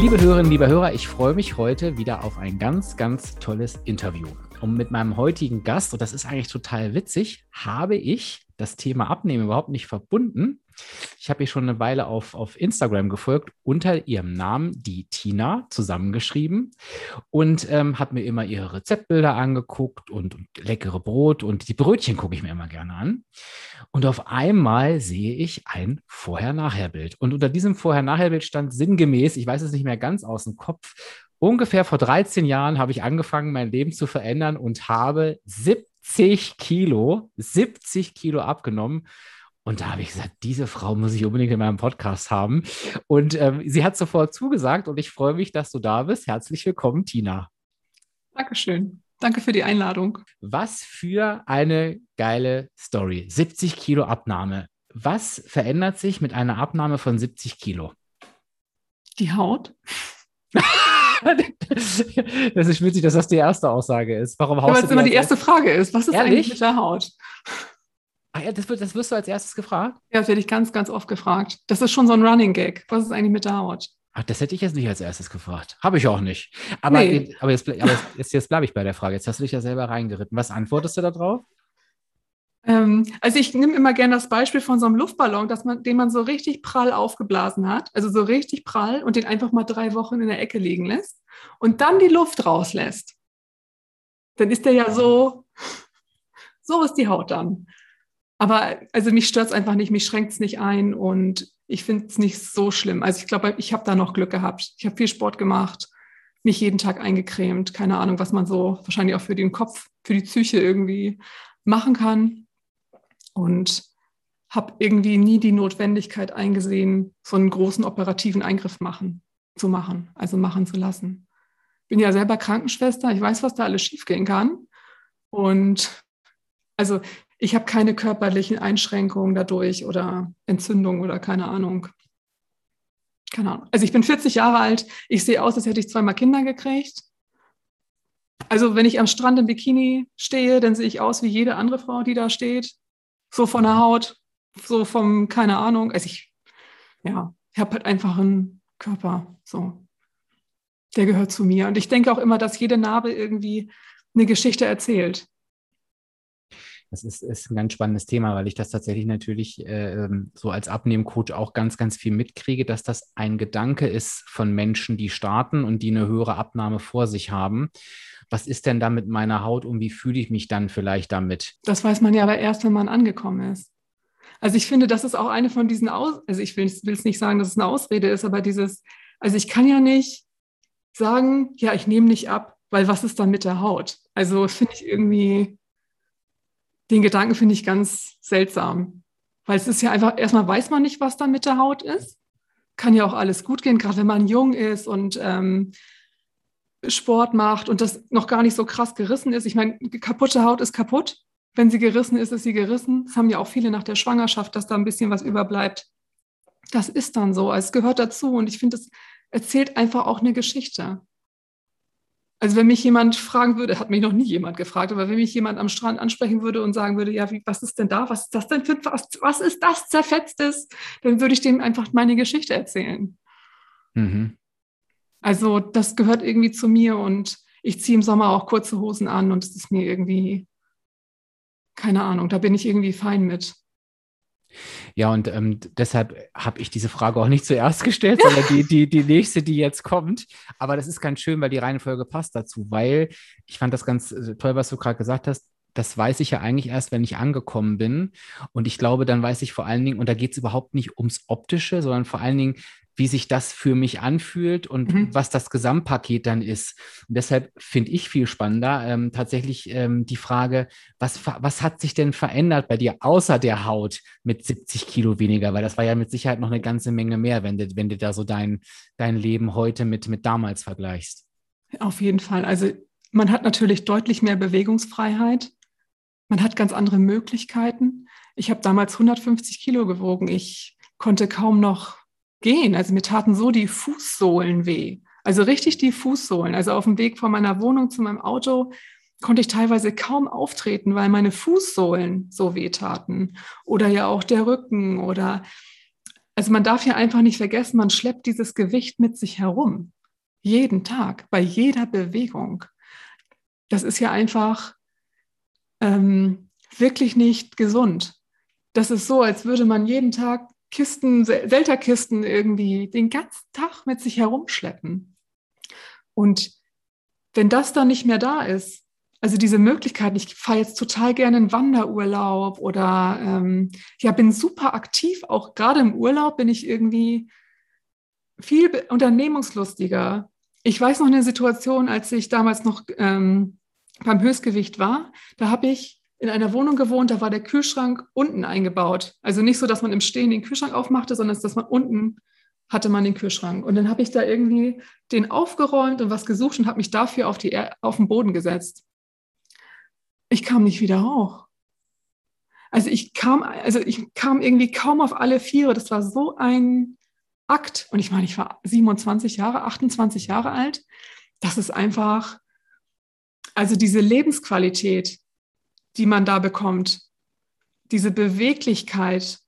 Liebe Hörerinnen, liebe Hörer, ich freue mich heute wieder auf ein ganz, ganz tolles Interview. Und mit meinem heutigen Gast, und das ist eigentlich total witzig, habe ich das Thema Abnehmen überhaupt nicht verbunden. Ich habe ihr schon eine Weile auf, auf Instagram gefolgt, unter ihrem Namen die Tina zusammengeschrieben und ähm, habe mir immer ihre Rezeptbilder angeguckt und, und leckere Brot und die Brötchen gucke ich mir immer gerne an. Und auf einmal sehe ich ein Vorher-Nachher-Bild. Und unter diesem Vorher-Nachher-Bild stand sinngemäß, ich weiß es nicht mehr ganz aus dem Kopf, ungefähr vor 13 Jahren habe ich angefangen, mein Leben zu verändern und habe 70 Kilo, 70 Kilo abgenommen. Und da habe ich gesagt, diese Frau muss ich unbedingt in meinem Podcast haben. Und ähm, sie hat sofort zugesagt und ich freue mich, dass du da bist. Herzlich willkommen, Tina. Dankeschön. Danke für die Einladung. Was für eine geile Story. 70 Kilo Abnahme. Was verändert sich mit einer Abnahme von 70 Kilo? Die Haut. das ist witzig, dass das die erste Aussage ist. Warum haust ja, weil es immer die erste Frage ist. Was ist Ehrlich? eigentlich mit der Haut? Ah ja, das, wird, das wirst du als erstes gefragt? Ja, das werde ich ganz, ganz oft gefragt. Das ist schon so ein Running Gag. Was ist eigentlich mit der Haut? Ach, das hätte ich jetzt nicht als erstes gefragt. Habe ich auch nicht. Aber, nee. aber, jetzt, aber jetzt, jetzt bleibe ich bei der Frage. Jetzt hast du dich ja selber reingeritten. Was antwortest du da drauf? Ähm, also ich nehme immer gerne das Beispiel von so einem Luftballon, dass man, den man so richtig prall aufgeblasen hat, also so richtig prall und den einfach mal drei Wochen in der Ecke liegen lässt und dann die Luft rauslässt. Dann ist der ja so, so ist die Haut dann. Aber also mich stört es einfach nicht, mich schränkt es nicht ein und ich finde es nicht so schlimm. Also ich glaube, ich habe da noch Glück gehabt. Ich habe viel Sport gemacht, mich jeden Tag eingecremt, keine Ahnung, was man so wahrscheinlich auch für den Kopf, für die Psyche irgendwie machen kann. Und habe irgendwie nie die Notwendigkeit eingesehen, so einen großen operativen Eingriff machen, zu machen, also machen zu lassen. Bin ja selber Krankenschwester, ich weiß, was da alles schiefgehen kann. Und also ich habe keine körperlichen Einschränkungen dadurch oder Entzündungen oder keine Ahnung. Keine Ahnung. Also ich bin 40 Jahre alt, ich sehe aus, als hätte ich zweimal Kinder gekriegt. Also wenn ich am Strand im Bikini stehe, dann sehe ich aus wie jede andere Frau, die da steht. So von der Haut, so vom, keine Ahnung. Also ich, ja, ich habe halt einfach einen Körper, so. Der gehört zu mir. Und ich denke auch immer, dass jede Narbe irgendwie eine Geschichte erzählt. Das ist, ist ein ganz spannendes Thema, weil ich das tatsächlich natürlich äh, ähm, so als Abnehmcoach auch ganz, ganz viel mitkriege, dass das ein Gedanke ist von Menschen, die starten und die eine höhere Abnahme vor sich haben. Was ist denn da mit meiner Haut und wie fühle ich mich dann vielleicht damit? Das weiß man ja aber erst, wenn man angekommen ist. Also ich finde, das ist auch eine von diesen Aus, also ich will es nicht sagen, dass es eine Ausrede ist, aber dieses, also ich kann ja nicht sagen, ja, ich nehme nicht ab, weil was ist dann mit der Haut? Also finde ich irgendwie, den Gedanken finde ich ganz seltsam. Weil es ist ja einfach, erstmal weiß man nicht, was da mit der Haut ist. Kann ja auch alles gut gehen, gerade wenn man jung ist und ähm, Sport macht und das noch gar nicht so krass gerissen ist. Ich meine, kaputte Haut ist kaputt. Wenn sie gerissen ist, ist sie gerissen. Das haben ja auch viele nach der Schwangerschaft, dass da ein bisschen was überbleibt. Das ist dann so. Es gehört dazu und ich finde, es erzählt einfach auch eine Geschichte. Also wenn mich jemand fragen würde, hat mich noch nie jemand gefragt, aber wenn mich jemand am Strand ansprechen würde und sagen würde, ja, wie, was ist denn da? Was ist das denn für was, was ist das zerfetztes? Dann würde ich dem einfach meine Geschichte erzählen. Mhm. Also das gehört irgendwie zu mir und ich ziehe im Sommer auch kurze Hosen an und es ist mir irgendwie, keine Ahnung, da bin ich irgendwie fein mit. Ja, und ähm, deshalb habe ich diese Frage auch nicht zuerst gestellt, sondern die, die, die nächste, die jetzt kommt. Aber das ist ganz schön, weil die Reihenfolge passt dazu, weil ich fand das ganz äh, toll, was du gerade gesagt hast das weiß ich ja eigentlich erst, wenn ich angekommen bin. Und ich glaube, dann weiß ich vor allen Dingen, und da geht es überhaupt nicht ums Optische, sondern vor allen Dingen, wie sich das für mich anfühlt und mhm. was das Gesamtpaket dann ist. Und deshalb finde ich viel spannender ähm, tatsächlich ähm, die Frage, was, was hat sich denn verändert bei dir außer der Haut mit 70 Kilo weniger? Weil das war ja mit Sicherheit noch eine ganze Menge mehr, wenn du, wenn du da so dein, dein Leben heute mit, mit damals vergleichst. Auf jeden Fall. Also man hat natürlich deutlich mehr Bewegungsfreiheit. Man hat ganz andere Möglichkeiten. Ich habe damals 150 Kilo gewogen. Ich konnte kaum noch gehen. Also mir taten so die Fußsohlen weh. Also richtig die Fußsohlen. Also auf dem Weg von meiner Wohnung zu meinem Auto konnte ich teilweise kaum auftreten, weil meine Fußsohlen so weh taten. Oder ja auch der Rücken oder also man darf ja einfach nicht vergessen, man schleppt dieses Gewicht mit sich herum. Jeden Tag, bei jeder Bewegung. Das ist ja einfach ähm, wirklich nicht gesund. Das ist so, als würde man jeden Tag Kisten, Selterkisten irgendwie den ganzen Tag mit sich herumschleppen. Und wenn das dann nicht mehr da ist, also diese Möglichkeit, ich fahre jetzt total gerne in Wanderurlaub oder ähm, ja, bin super aktiv, auch gerade im Urlaub bin ich irgendwie viel unternehmungslustiger. Ich weiß noch eine Situation, als ich damals noch ähm, beim Höchstgewicht war, da habe ich in einer Wohnung gewohnt, da war der Kühlschrank unten eingebaut. Also nicht so, dass man im Stehen den Kühlschrank aufmachte, sondern dass man unten hatte man den Kühlschrank. Und dann habe ich da irgendwie den aufgeräumt und was gesucht und habe mich dafür auf, die, auf den Boden gesetzt. Ich kam nicht wieder hoch. Also ich kam, also ich kam irgendwie kaum auf alle Viere. Das war so ein Akt. Und ich meine, ich war 27 Jahre, 28 Jahre alt. Das ist einfach, also diese Lebensqualität, die man da bekommt, diese Beweglichkeit,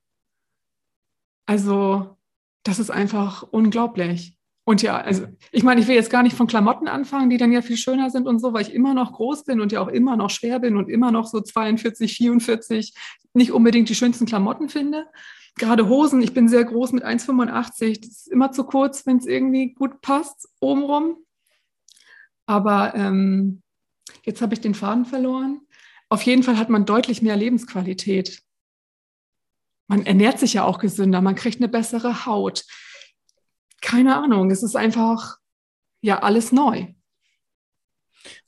also das ist einfach unglaublich. Und ja, also ich meine, ich will jetzt gar nicht von Klamotten anfangen, die dann ja viel schöner sind und so, weil ich immer noch groß bin und ja auch immer noch schwer bin und immer noch so 42, 44 nicht unbedingt die schönsten Klamotten finde. Gerade Hosen, ich bin sehr groß mit 1,85, das ist immer zu kurz, wenn es irgendwie gut passt, obenrum. Aber ähm, Jetzt habe ich den Faden verloren. Auf jeden Fall hat man deutlich mehr Lebensqualität. Man ernährt sich ja auch gesünder, man kriegt eine bessere Haut. Keine Ahnung, es ist einfach ja alles neu.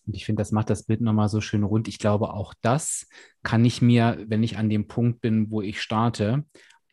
Und ich finde, das macht das Bild nochmal so schön rund. Ich glaube, auch das kann ich mir, wenn ich an dem Punkt bin, wo ich starte,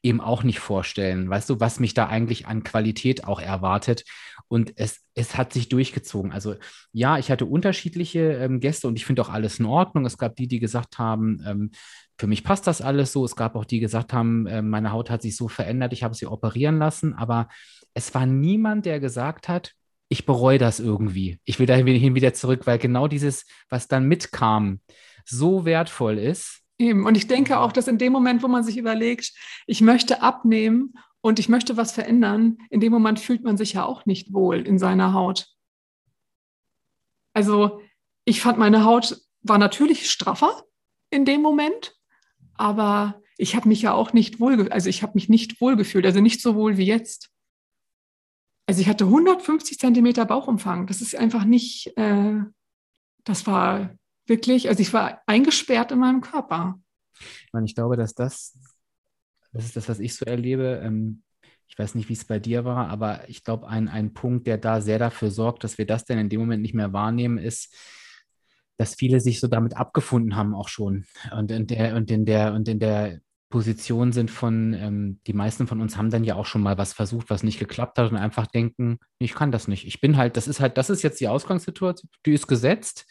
eben auch nicht vorstellen. Weißt du, was mich da eigentlich an Qualität auch erwartet? Und es, es hat sich durchgezogen. Also ja, ich hatte unterschiedliche ähm, Gäste und ich finde auch alles in Ordnung. Es gab die, die gesagt haben, ähm, für mich passt das alles so. Es gab auch die, die gesagt haben, äh, meine Haut hat sich so verändert, ich habe sie operieren lassen. Aber es war niemand, der gesagt hat, ich bereue das irgendwie. Ich will dahin wieder zurück, weil genau dieses, was dann mitkam, so wertvoll ist Eben. Und ich denke auch, dass in dem Moment, wo man sich überlegt, ich möchte abnehmen und ich möchte was verändern, in dem Moment fühlt man sich ja auch nicht wohl in seiner Haut. Also ich fand, meine Haut war natürlich straffer in dem Moment, aber ich habe mich ja auch nicht wohl, also ich habe mich nicht wohl gefühlt, also nicht so wohl wie jetzt. Also ich hatte 150 Zentimeter Bauchumfang. Das ist einfach nicht, äh, das war wirklich, also ich war eingesperrt in meinem Körper. Ich meine, ich glaube, dass das, das ist das, was ich so erlebe. Ähm, ich weiß nicht, wie es bei dir war, aber ich glaube, ein, ein Punkt, der da sehr dafür sorgt, dass wir das denn in dem Moment nicht mehr wahrnehmen, ist, dass viele sich so damit abgefunden haben auch schon und in der und in der und in der Position sind von, ähm, die meisten von uns haben dann ja auch schon mal was versucht, was nicht geklappt hat und einfach denken, ich kann das nicht. Ich bin halt, das ist halt, das ist jetzt die Ausgangssituation, die ist gesetzt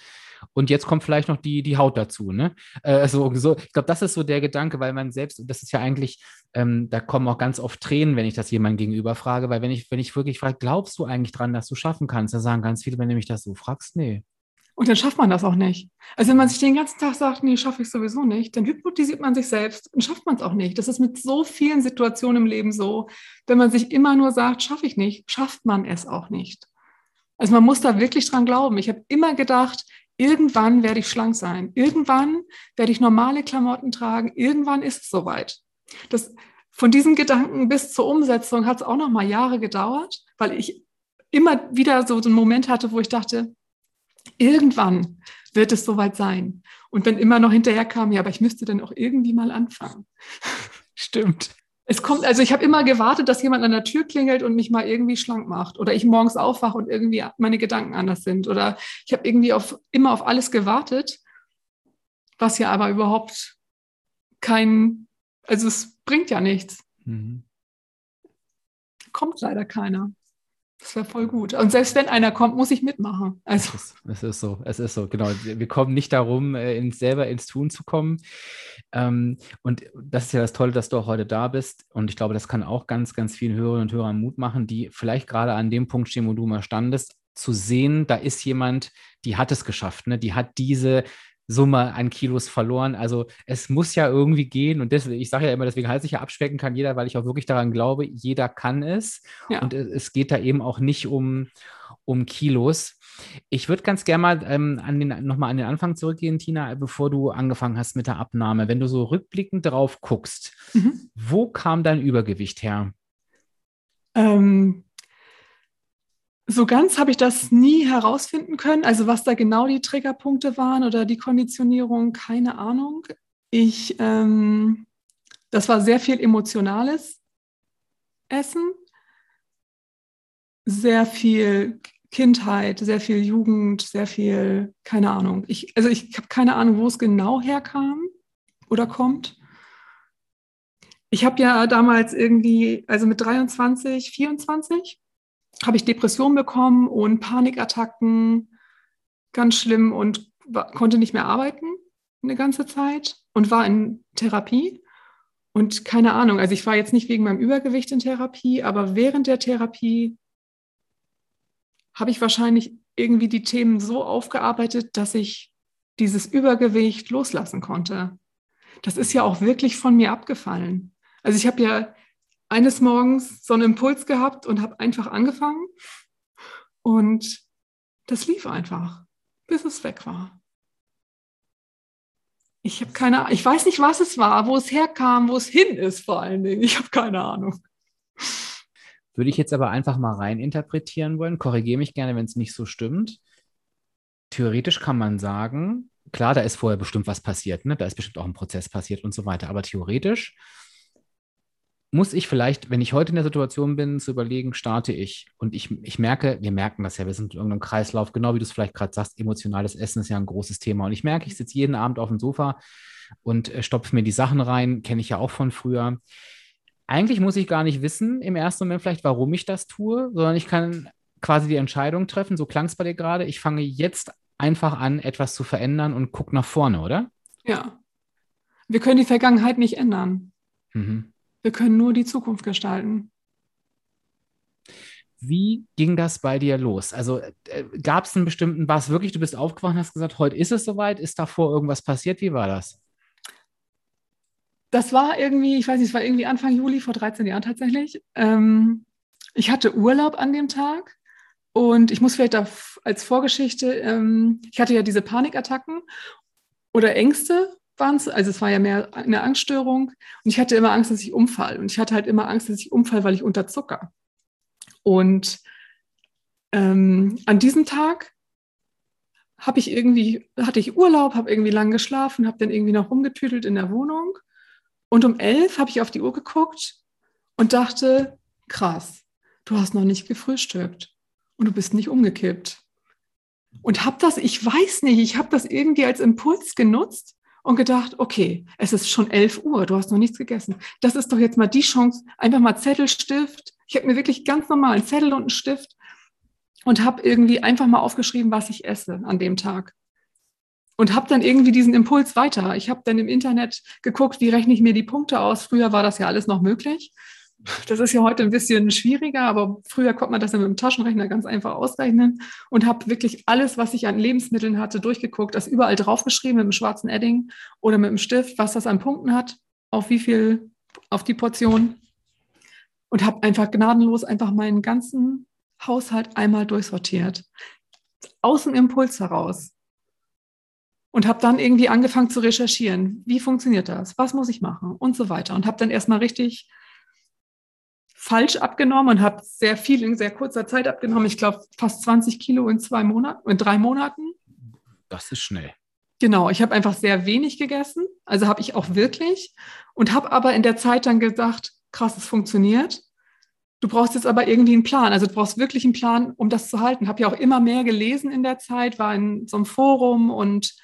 und jetzt kommt vielleicht noch die, die Haut dazu. Ne? Äh, so, so, ich glaube, das ist so der Gedanke, weil man selbst, das ist ja eigentlich, ähm, da kommen auch ganz oft Tränen, wenn ich das jemandem gegenüber frage, weil wenn ich, wenn ich wirklich frage, glaubst du eigentlich dran, dass du schaffen kannst, dann sagen ganz viele, wenn du mich das so fragst, nee. Und dann schafft man das auch nicht. Also wenn man sich den ganzen Tag sagt, nee, schaffe ich sowieso nicht, dann hypnotisiert man sich selbst und schafft man es auch nicht. Das ist mit so vielen Situationen im Leben so. Wenn man sich immer nur sagt, schaffe ich nicht, schafft man es auch nicht. Also man muss da wirklich dran glauben. Ich habe immer gedacht, Irgendwann werde ich schlank sein. Irgendwann werde ich normale Klamotten tragen. Irgendwann ist es soweit. Das, von diesem Gedanken bis zur Umsetzung hat es auch noch mal Jahre gedauert, weil ich immer wieder so einen Moment hatte, wo ich dachte, irgendwann wird es soweit sein. Und wenn immer noch hinterher kam, ja, aber ich müsste dann auch irgendwie mal anfangen. Stimmt. Es kommt, also ich habe immer gewartet, dass jemand an der Tür klingelt und mich mal irgendwie schlank macht. Oder ich morgens aufwache und irgendwie meine Gedanken anders sind. Oder ich habe irgendwie auf, immer auf alles gewartet, was ja aber überhaupt kein, also es bringt ja nichts. Mhm. Kommt leider keiner. Das wäre voll gut. Und selbst wenn einer kommt, muss ich mitmachen. Also. Es, ist, es ist so, es ist so, genau. Wir kommen nicht darum, äh, ins, selber ins Tun zu kommen. Ähm, und das ist ja das Tolle, dass du auch heute da bist. Und ich glaube, das kann auch ganz, ganz vielen Hörerinnen und Hörern Mut machen, die vielleicht gerade an dem Punkt stehen, wo du mal standest, zu sehen, da ist jemand, die hat es geschafft, ne? die hat diese Summe an Kilos verloren. Also es muss ja irgendwie gehen. Und deswegen, ich sage ja immer, deswegen heißt ich ja abspecken kann jeder, weil ich auch wirklich daran glaube, jeder kann es. Ja. Und es geht da eben auch nicht um, um Kilos. Ich würde ganz gerne mal ähm, an den, nochmal an den Anfang zurückgehen, Tina, bevor du angefangen hast mit der Abnahme. Wenn du so rückblickend drauf guckst, mhm. wo kam dein Übergewicht her? Ähm, so ganz habe ich das nie herausfinden können. Also was da genau die Triggerpunkte waren oder die Konditionierung, keine Ahnung. Ich, ähm, das war sehr viel emotionales Essen, sehr viel Kindheit, sehr viel Jugend, sehr viel, keine Ahnung. Ich, also ich habe keine Ahnung, wo es genau herkam oder kommt. Ich habe ja damals irgendwie, also mit 23, 24, habe ich Depressionen bekommen und Panikattacken, ganz schlimm und konnte nicht mehr arbeiten eine ganze Zeit und war in Therapie. Und keine Ahnung, also ich war jetzt nicht wegen meinem Übergewicht in Therapie, aber während der Therapie habe ich wahrscheinlich irgendwie die Themen so aufgearbeitet, dass ich dieses Übergewicht loslassen konnte. Das ist ja auch wirklich von mir abgefallen. Also ich habe ja eines Morgens so einen Impuls gehabt und habe einfach angefangen. Und das lief einfach, bis es weg war. Ich habe keine ich weiß nicht, was es war, wo es herkam, wo es hin ist vor allen Dingen. Ich habe keine Ahnung. Würde ich jetzt aber einfach mal rein interpretieren wollen. Korrigiere mich gerne, wenn es nicht so stimmt. Theoretisch kann man sagen, klar, da ist vorher bestimmt was passiert, ne? da ist bestimmt auch ein Prozess passiert und so weiter. Aber theoretisch muss ich vielleicht, wenn ich heute in der Situation bin, zu überlegen, starte ich. Und ich, ich merke, wir merken das ja, wir sind in irgendeinem Kreislauf, genau wie du es vielleicht gerade sagst, emotionales Essen ist ja ein großes Thema. Und ich merke, ich sitze jeden Abend auf dem Sofa und äh, stopfe mir die Sachen rein, kenne ich ja auch von früher. Eigentlich muss ich gar nicht wissen im ersten Moment vielleicht, warum ich das tue, sondern ich kann quasi die Entscheidung treffen, so klang es bei dir gerade, ich fange jetzt einfach an, etwas zu verändern und gucke nach vorne, oder? Ja. Wir können die Vergangenheit nicht ändern. Mhm. Wir können nur die Zukunft gestalten. Wie ging das bei dir los? Also äh, gab es einen bestimmten, war es wirklich, du bist aufgewacht und hast gesagt, heute ist es soweit, ist davor irgendwas passiert? Wie war das? Das war irgendwie, ich weiß nicht, es war irgendwie Anfang Juli vor 13 Jahren tatsächlich. Ähm, ich hatte Urlaub an dem Tag und ich muss vielleicht als Vorgeschichte, ähm, ich hatte ja diese Panikattacken oder Ängste es, also es war ja mehr eine Angststörung und ich hatte immer Angst, dass ich umfall und ich hatte halt immer Angst, dass ich umfall, weil ich unterzucker. Und ähm, an diesem Tag habe ich irgendwie, hatte ich Urlaub, habe irgendwie lang geschlafen, habe dann irgendwie noch rumgetüdelt in der Wohnung und um elf habe ich auf die Uhr geguckt und dachte, krass, du hast noch nicht gefrühstückt und du bist nicht umgekippt. Und habe das, ich weiß nicht, ich habe das irgendwie als Impuls genutzt und gedacht, okay, es ist schon 11 Uhr, du hast noch nichts gegessen. Das ist doch jetzt mal die Chance, einfach mal Zettel, Stift. Ich habe mir wirklich ganz normal einen Zettel und einen Stift und habe irgendwie einfach mal aufgeschrieben, was ich esse an dem Tag. Und habe dann irgendwie diesen Impuls weiter. Ich habe dann im Internet geguckt, wie rechne ich mir die Punkte aus. Früher war das ja alles noch möglich. Das ist ja heute ein bisschen schwieriger, aber früher konnte man das ja mit dem Taschenrechner ganz einfach ausrechnen und habe wirklich alles, was ich an Lebensmitteln hatte, durchgeguckt, das überall draufgeschrieben mit dem schwarzen Edding oder mit dem Stift, was das an Punkten hat, auf wie viel, auf die Portion und habe einfach gnadenlos einfach meinen ganzen Haushalt einmal durchsortiert. Aus dem Impuls heraus. Und habe dann irgendwie angefangen zu recherchieren. Wie funktioniert das? Was muss ich machen? Und so weiter. Und habe dann erstmal richtig falsch abgenommen und habe sehr viel in sehr kurzer Zeit abgenommen. Ich glaube, fast 20 Kilo in zwei Monaten, in drei Monaten. Das ist schnell. Genau, ich habe einfach sehr wenig gegessen, also habe ich auch wirklich und habe aber in der Zeit dann gedacht, krass, es funktioniert. Du brauchst jetzt aber irgendwie einen Plan, also du brauchst wirklich einen Plan, um das zu halten. Habe ja auch immer mehr gelesen in der Zeit, war in so einem Forum und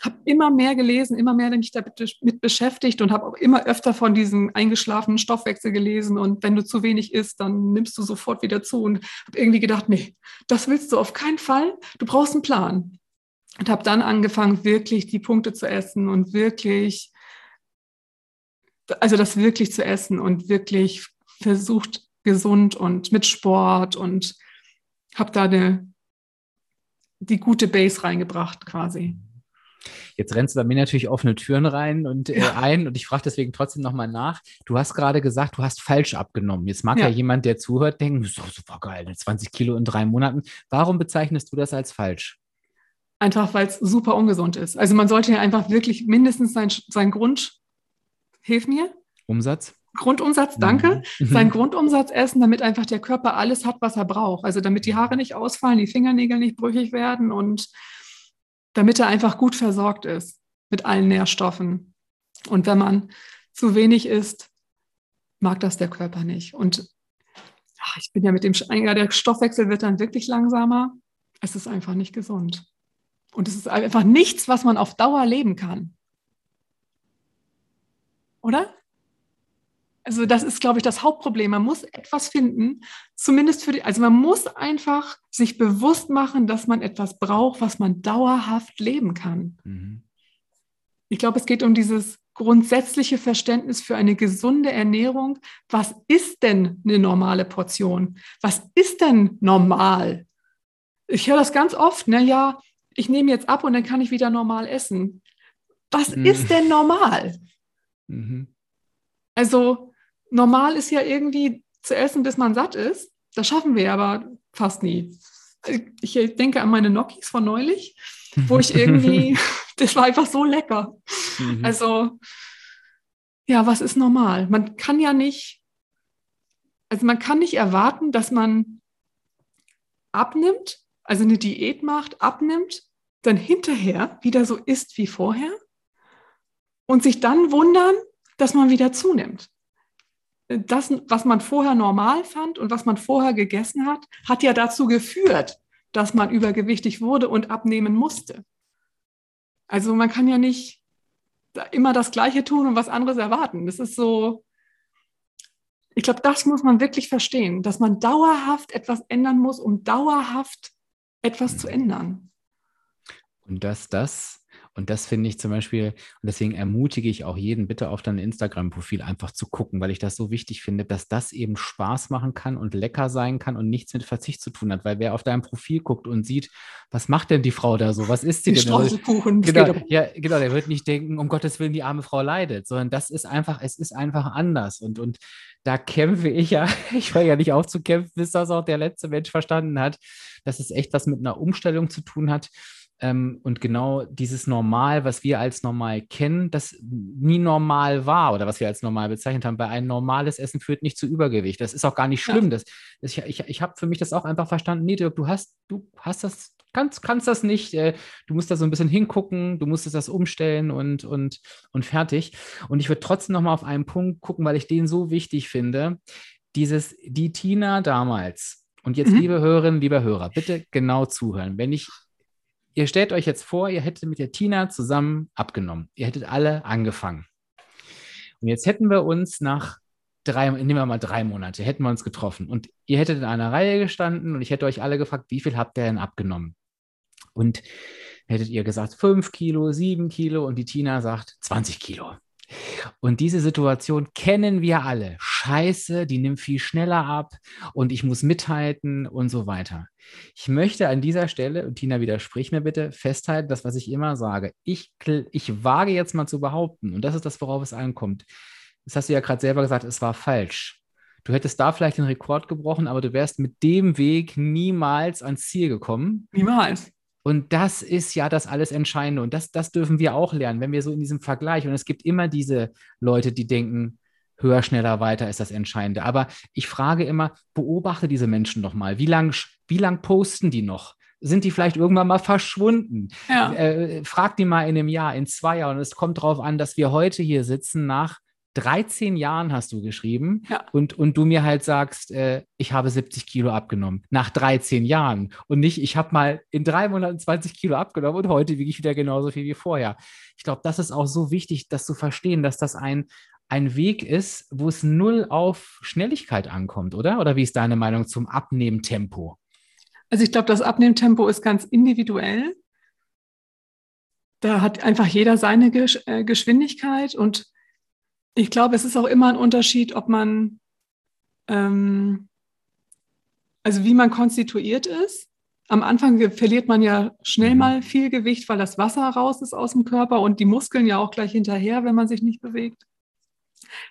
habe immer mehr gelesen, immer mehr mich damit beschäftigt und habe auch immer öfter von diesem eingeschlafenen Stoffwechsel gelesen. Und wenn du zu wenig isst, dann nimmst du sofort wieder zu. Und habe irgendwie gedacht, nee, das willst du auf keinen Fall. Du brauchst einen Plan. Und habe dann angefangen, wirklich die Punkte zu essen und wirklich, also das wirklich zu essen und wirklich versucht, gesund und mit Sport und habe da eine, die gute Base reingebracht quasi. Jetzt rennst du bei mir natürlich offene Türen rein und äh, ein und ich frage deswegen trotzdem nochmal nach. Du hast gerade gesagt, du hast falsch abgenommen. Jetzt mag ja, ja jemand, der zuhört, denken, das ist doch super geil, 20 Kilo in drei Monaten. Warum bezeichnest du das als falsch? Einfach weil es super ungesund ist. Also man sollte ja einfach wirklich mindestens sein, sein Grund, hilf mir. Umsatz? Grundumsatz, danke, mhm. seinen Grundumsatz essen, damit einfach der Körper alles hat, was er braucht. Also damit die Haare nicht ausfallen, die Fingernägel nicht brüchig werden und damit er einfach gut versorgt ist mit allen Nährstoffen. Und wenn man zu wenig isst, mag das der Körper nicht. Und ach, ich bin ja mit dem, ja, der Stoffwechsel wird dann wirklich langsamer. Es ist einfach nicht gesund. Und es ist einfach nichts, was man auf Dauer leben kann. Oder? Also das ist, glaube ich, das Hauptproblem. Man muss etwas finden, zumindest für die, also man muss einfach sich bewusst machen, dass man etwas braucht, was man dauerhaft leben kann. Mhm. Ich glaube, es geht um dieses grundsätzliche Verständnis für eine gesunde Ernährung. Was ist denn eine normale Portion? Was ist denn normal? Ich höre das ganz oft, ne? Ja, ich nehme jetzt ab und dann kann ich wieder normal essen. Was mhm. ist denn normal? Mhm. Also normal ist ja irgendwie zu essen, bis man satt ist. Das schaffen wir aber fast nie. Ich denke an meine Nokis von neulich, wo ich irgendwie, das war einfach so lecker. Mhm. Also, ja, was ist normal? Man kann ja nicht, also man kann nicht erwarten, dass man abnimmt, also eine Diät macht, abnimmt, dann hinterher wieder so isst wie vorher und sich dann wundern, dass man wieder zunimmt das, was man vorher normal fand und was man vorher gegessen hat, hat ja dazu geführt, dass man übergewichtig wurde und abnehmen musste. Also man kann ja nicht immer das Gleiche tun und was anderes erwarten. Das ist so, ich glaube, das muss man wirklich verstehen, dass man dauerhaft etwas ändern muss, um dauerhaft etwas zu ändern. Und dass das und das finde ich zum Beispiel, und deswegen ermutige ich auch jeden, bitte auf dein Instagram-Profil einfach zu gucken, weil ich das so wichtig finde, dass das eben Spaß machen kann und lecker sein kann und nichts mit Verzicht zu tun hat. Weil wer auf dein Profil guckt und sieht, was macht denn die Frau da so? Was ist sie die denn? Straußelkuchen. Genau, ja, genau, der wird nicht denken, um Gottes Willen, die arme Frau leidet, sondern das ist einfach, es ist einfach anders. Und, und da kämpfe ich ja, ich höre ja nicht auf zu kämpfen, bis das auch der letzte Mensch verstanden hat, dass es echt was mit einer Umstellung zu tun hat ähm, und genau dieses Normal, was wir als normal kennen, das nie normal war oder was wir als normal bezeichnet haben, weil ein normales Essen führt nicht zu Übergewicht. Das ist auch gar nicht schlimm. Ja. Das, das, ich ich, ich habe für mich das auch einfach verstanden. Nee, du, du hast, du hast das, kannst, kannst das nicht. Äh, du musst da so ein bisschen hingucken, du musstest das umstellen und, und, und fertig. Und ich würde trotzdem noch mal auf einen Punkt gucken, weil ich den so wichtig finde. Dieses, die Tina damals, und jetzt, mhm. liebe Hörerinnen, liebe Hörer, bitte genau zuhören. Wenn ich Ihr stellt euch jetzt vor, ihr hättet mit der Tina zusammen abgenommen. Ihr hättet alle angefangen. Und jetzt hätten wir uns nach drei, nehmen wir mal drei Monate, hätten wir uns getroffen. Und ihr hättet in einer Reihe gestanden und ich hätte euch alle gefragt, wie viel habt ihr denn abgenommen? Und hättet ihr gesagt, fünf Kilo, sieben Kilo und die Tina sagt 20 Kilo. Und diese Situation kennen wir alle. Scheiße, die nimmt viel schneller ab und ich muss mithalten und so weiter. Ich möchte an dieser Stelle, und Tina, widersprich mir bitte, festhalten, das, was ich immer sage. Ich, ich wage jetzt mal zu behaupten, und das ist das, worauf es ankommt. Das hast du ja gerade selber gesagt, es war falsch. Du hättest da vielleicht den Rekord gebrochen, aber du wärst mit dem Weg niemals ans Ziel gekommen. Niemals. Und das ist ja das alles Entscheidende. Und das, das dürfen wir auch lernen, wenn wir so in diesem Vergleich, und es gibt immer diese Leute, die denken, höher, schneller, weiter ist das Entscheidende. Aber ich frage immer, beobachte diese Menschen doch mal. Wie lang, wie lang posten die noch? Sind die vielleicht irgendwann mal verschwunden? Ja. Äh, frag die mal in einem Jahr, in zwei Jahren. Und es kommt darauf an, dass wir heute hier sitzen nach 13 Jahren hast du geschrieben Ja. und, und du mir halt sagst, äh, ich habe 70 Kilo abgenommen. Nach 13 Jahren. Und nicht, ich habe mal in drei Monaten 20 Kilo abgenommen und heute wiege ich wieder genauso viel wie vorher. Ich glaube, das ist auch so wichtig, das zu verstehen, dass das ein, ein Weg ist, wo es null auf Schnelligkeit ankommt, oder? Oder wie ist deine Meinung zum Abnehmtempo? Also ich glaube, das Abnehmtempo ist ganz individuell. Da hat einfach jeder seine Gesch äh, Geschwindigkeit und ich glaube, es ist auch immer ein Unterschied, ob man, ähm, also wie man konstituiert ist. Am Anfang verliert man ja schnell Mhm. mal viel Gewicht, weil das Wasser raus ist aus dem Körper und die Muskeln ja auch gleich hinterher, wenn man sich nicht bewegt.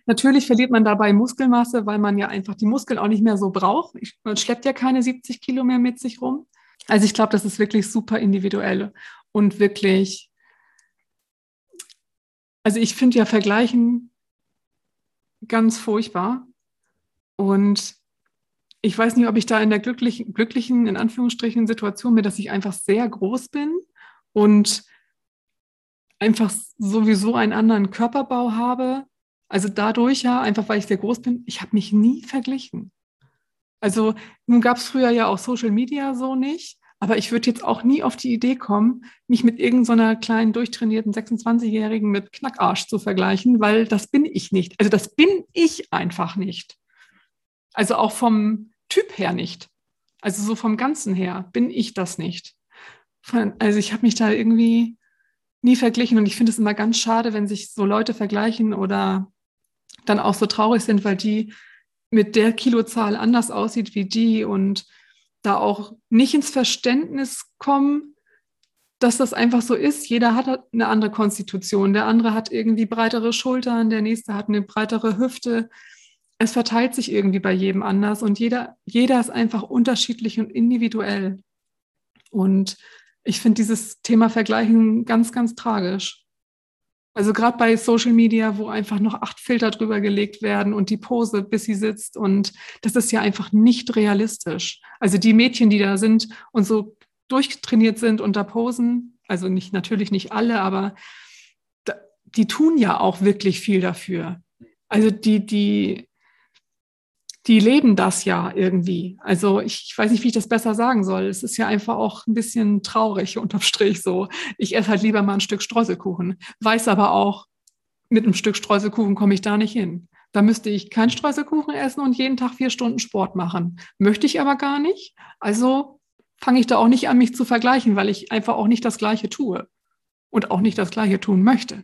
Natürlich verliert man dabei Muskelmasse, weil man ja einfach die Muskeln auch nicht mehr so braucht. Man schleppt ja keine 70 Kilo mehr mit sich rum. Also ich glaube, das ist wirklich super individuell und wirklich, also ich finde ja Vergleichen ganz furchtbar. Und ich weiß nicht, ob ich da in der glücklichen, glücklichen, in Anführungsstrichen, Situation bin, dass ich einfach sehr groß bin und einfach sowieso einen anderen Körperbau habe. Also dadurch ja, einfach weil ich sehr groß bin, ich habe mich nie verglichen. Also nun gab es früher ja auch Social Media so nicht, aber ich würde jetzt auch nie auf die Idee kommen, mich mit irgendeiner so kleinen, durchtrainierten 26-Jährigen mit Knackarsch zu vergleichen, weil das bin ich nicht. Also das bin ich einfach nicht. Also auch vom Typ her nicht. Also so vom Ganzen her bin ich das nicht. Also ich habe mich da irgendwie nie verglichen und ich finde es immer ganz schade, wenn sich so Leute vergleichen oder dann auch so traurig sind, weil die mit der Kilozahl anders aussieht wie die und da auch nicht ins Verständnis kommen, dass das einfach so ist. Jeder hat eine andere Konstitution. Der andere hat irgendwie breitere Schultern, der nächste hat eine breitere Hüfte. Es verteilt sich irgendwie bei jedem anders und jeder, jeder ist einfach unterschiedlich und individuell. Und ich finde dieses Thema Vergleichen ganz, ganz tragisch. Also gerade bei Social Media, wo einfach noch acht Filter drüber gelegt werden und die Pose, bis sie sitzt. Und das ist ja einfach nicht realistisch. Also die Mädchen, die da sind und so durchtrainiert sind und da posen, also nicht natürlich nicht alle, aber die tun ja auch wirklich viel dafür. Also die, die, die leben das ja irgendwie. Also ich, ich, weiß nicht, wie ich das besser sagen soll. Es ist ja einfach auch ein bisschen traurig unterm Strich so. Ich esse halt lieber mal ein Stück Streuselkuchen, weiß aber auch, mit einem Stück Streuselkuchen komme ich da nicht hin. Da müsste ich keinen Streuselkuchen essen und jeden Tag vier Stunden Sport machen. Möchte ich aber gar nicht. Also fange ich da auch nicht an, mich zu vergleichen, weil ich einfach auch nicht das Gleiche tue und auch nicht das Gleiche tun möchte.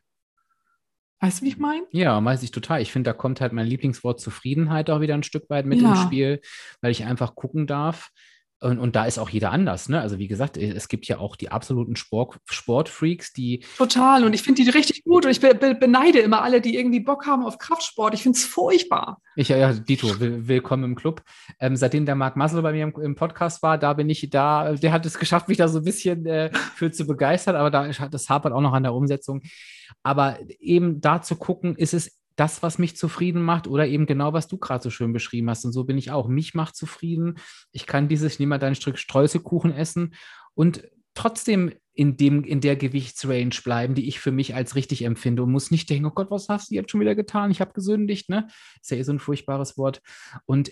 Weißt du, wie ich meine? Ja, weiß ich total. Ich finde, da kommt halt mein Lieblingswort Zufriedenheit auch wieder ein Stück weit mit ja. ins Spiel, weil ich einfach gucken darf. Und, und, da ist auch jeder anders. Ne? Also wie gesagt, es gibt ja auch die absoluten Sport, Sportfreaks, die. Total. Und ich finde die richtig gut. Und ich be be beneide immer alle, die irgendwie Bock haben auf Kraftsport. Ich finde es furchtbar. Ich, ja, Dito, will, willkommen im Club. Ähm, seitdem der Marc Maslow bei mir im, im, Podcast war, da bin ich da, der hat es geschafft, mich da so ein bisschen äh, für zu begeistern, aber da das hapert auch noch an der Umsetzung. Aber eben da zu gucken, ist es das, was mich zufrieden macht oder eben genau, was du gerade so schön beschrieben hast. Und so bin ich auch. Mich macht zufrieden. Ich kann dieses, ich nehme mal dein Stück Streuselkuchen essen und trotzdem in, dem, in der Gewichtsrange bleiben, die ich für mich als richtig empfinde und muss nicht denken, oh Gott, was hast du jetzt schon wieder getan? Ich habe gesündigt, ne? Ist ja eh so ein furchtbares Wort. Und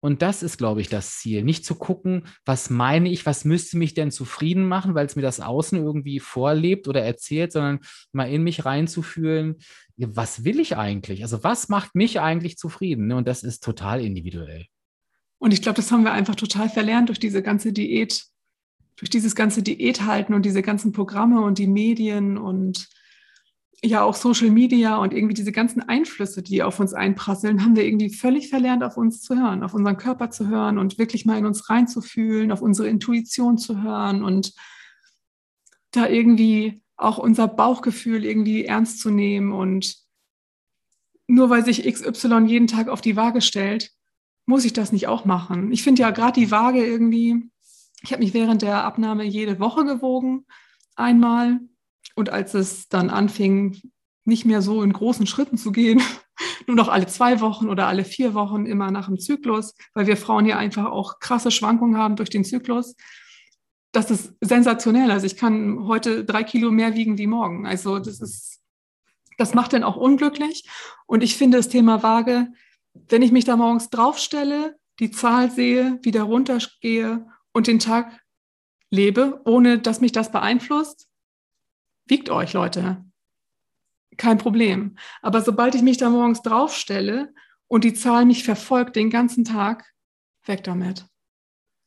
und das ist, glaube ich, das Ziel. Nicht zu gucken, was meine ich, was müsste mich denn zufrieden machen, weil es mir das Außen irgendwie vorlebt oder erzählt, sondern mal in mich reinzufühlen, was will ich eigentlich? Also was macht mich eigentlich zufrieden? Und das ist total individuell. Und ich glaube, das haben wir einfach total verlernt durch diese ganze Diät, durch dieses ganze Diäthalten und diese ganzen Programme und die Medien und ja auch Social Media und irgendwie diese ganzen Einflüsse, die auf uns einprasseln, haben wir irgendwie völlig verlernt, auf uns zu hören, auf unseren Körper zu hören und wirklich mal in uns reinzufühlen, auf unsere Intuition zu hören und da irgendwie auch unser Bauchgefühl irgendwie ernst zu nehmen und nur weil sich XY jeden Tag auf die Waage stellt, muss ich das nicht auch machen. Ich finde ja gerade die Waage irgendwie, ich habe mich während der Abnahme jede Woche gewogen, einmal und als es dann anfing, nicht mehr so in großen Schritten zu gehen, nur noch alle zwei Wochen oder alle vier Wochen immer nach dem Zyklus, weil wir Frauen ja einfach auch krasse Schwankungen haben durch den Zyklus. Das ist sensationell. Also ich kann heute drei Kilo mehr wiegen wie morgen. Also das ist Das macht dann auch unglücklich. Und ich finde das Thema Waage, wenn ich mich da morgens draufstelle, die Zahl sehe, wieder runtergehe und den Tag lebe, ohne dass mich das beeinflusst, wiegt euch, Leute. Kein Problem. Aber sobald ich mich da morgens draufstelle und die Zahl mich verfolgt den ganzen Tag, weg damit.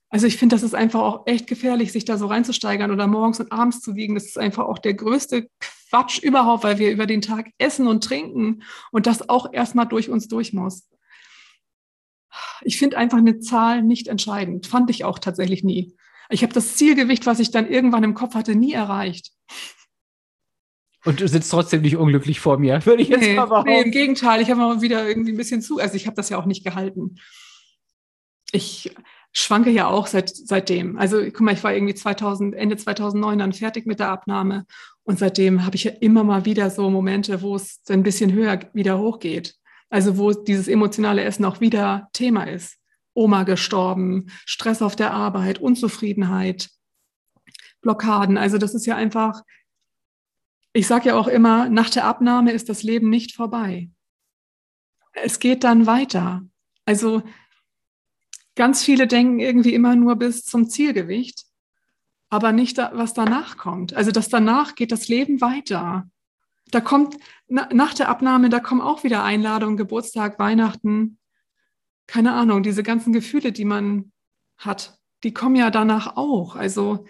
Also ich finde, das ist einfach auch echt gefährlich, sich da so reinzusteigern oder morgens und abends zu wiegen. Das ist einfach auch der größte Quatsch überhaupt, weil wir über den Tag essen und trinken und das auch erstmal durch uns durch muss. Ich finde einfach eine Zahl nicht entscheidend. Fand ich auch tatsächlich nie. Ich habe das Zielgewicht, was ich dann irgendwann im Kopf hatte, nie erreicht. Und du sitzt trotzdem nicht unglücklich vor mir, würde ich jetzt nee, mal behaupten. Nee, im Gegenteil, ich habe mal wieder irgendwie ein bisschen zu. Also ich habe das ja auch nicht gehalten. Ich schwanke ja auch seit, seitdem. Also guck mal, ich war irgendwie 2000, Ende 2009 dann fertig mit der Abnahme und seitdem habe ich ja immer mal wieder so Momente, wo es ein bisschen höher wieder hochgeht. Also wo dieses emotionale Essen auch wieder Thema ist. Oma gestorben, Stress auf der Arbeit, Unzufriedenheit, Blockaden. Also das ist ja einfach, ich sage ja auch immer, nach der Abnahme ist das Leben nicht vorbei. Es geht dann weiter. Also Ganz viele denken irgendwie immer nur bis zum Zielgewicht, aber nicht, was danach kommt. Also das danach geht das Leben weiter. Da kommt nach der Abnahme, da kommen auch wieder Einladungen, Geburtstag, Weihnachten, keine Ahnung, diese ganzen Gefühle, die man hat, die kommen ja danach auch. Also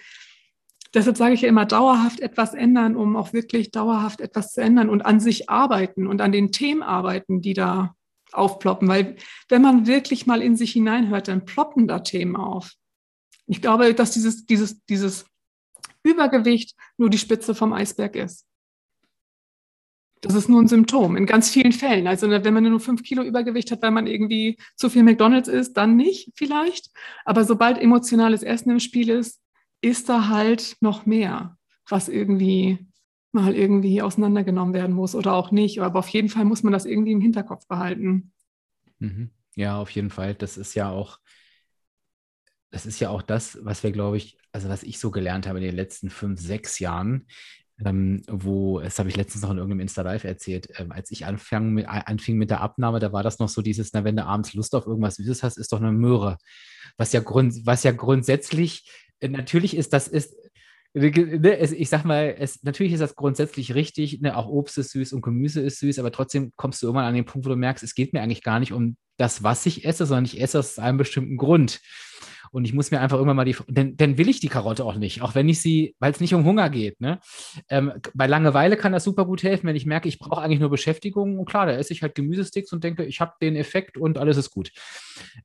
deshalb sage ich ja immer, dauerhaft etwas ändern, um auch wirklich dauerhaft etwas zu ändern und an sich arbeiten und an den Themen arbeiten, die da aufploppen, weil wenn man wirklich mal in sich hineinhört, dann ploppen da Themen auf. Ich glaube, dass dieses, dieses, dieses Übergewicht nur die Spitze vom Eisberg ist. Das ist nur ein Symptom in ganz vielen Fällen. Also wenn man nur fünf Kilo Übergewicht hat, weil man irgendwie zu viel McDonald's isst, dann nicht vielleicht. Aber sobald emotionales Essen im Spiel ist, ist da halt noch mehr, was irgendwie mal irgendwie auseinandergenommen werden muss oder auch nicht. Aber auf jeden Fall muss man das irgendwie im Hinterkopf behalten. Mhm. Ja, auf jeden Fall. Das ist ja auch, das ist ja auch das, was wir, glaube ich, also was ich so gelernt habe in den letzten fünf, sechs Jahren, ähm, wo, das habe ich letztens noch in irgendeinem Insta-Live erzählt, ähm, als ich anfang mit, anfing mit der Abnahme, da war das noch so dieses, na, wenn du abends Lust auf irgendwas Süßes hast, ist doch eine Möhre. Was ja, grund, was ja grundsätzlich, natürlich ist das, ist, Ne, ich sag mal, es, natürlich ist das grundsätzlich richtig, ne, auch Obst ist süß und Gemüse ist süß, aber trotzdem kommst du irgendwann an den Punkt, wo du merkst, es geht mir eigentlich gar nicht um das, was ich esse, sondern ich esse aus einem bestimmten Grund. Und ich muss mir einfach irgendwann mal die, denn, dann will ich die Karotte auch nicht, auch wenn ich sie, weil es nicht um Hunger geht. Ne? Ähm, bei Langeweile kann das super gut helfen, wenn ich merke, ich brauche eigentlich nur Beschäftigung. Und klar, da esse ich halt Gemüsesticks und denke, ich habe den Effekt und alles ist gut.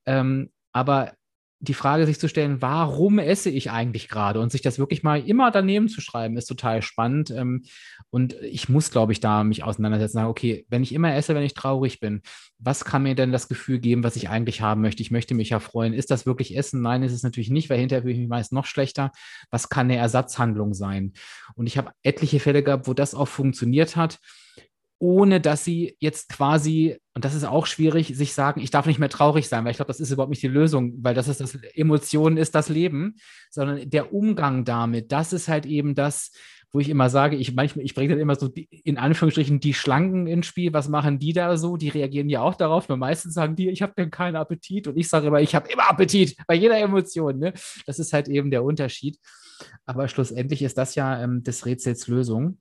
Ähm, aber die Frage sich zu stellen, warum esse ich eigentlich gerade und sich das wirklich mal immer daneben zu schreiben, ist total spannend. Ähm, und ich muss, glaube ich, da mich auseinandersetzen, sagen, okay, wenn ich immer esse, wenn ich traurig bin, was kann mir denn das Gefühl geben, was ich eigentlich haben möchte? Ich möchte mich ja freuen. Ist das wirklich Essen? Nein, ist es natürlich nicht, weil hinterher fühle ich mich meist noch schlechter. Was kann eine Ersatzhandlung sein? Und ich habe etliche Fälle gehabt, wo das auch funktioniert hat ohne dass sie jetzt quasi, und das ist auch schwierig, sich sagen, ich darf nicht mehr traurig sein, weil ich glaube, das ist überhaupt nicht die Lösung, weil das ist das, Emotionen ist das Leben, sondern der Umgang damit, das ist halt eben das, wo ich immer sage, ich manchmal, ich bringe dann immer so die, in Anführungsstrichen die Schlanken ins Spiel. Was machen die da so? Die reagieren ja auch darauf. Nur meistens sagen die, ich habe denn keinen Appetit. Und ich sage immer, ich habe immer Appetit bei jeder Emotion. Ne? Das ist halt eben der Unterschied. Aber schlussendlich ist das ja ähm, des Rätsels Lösung.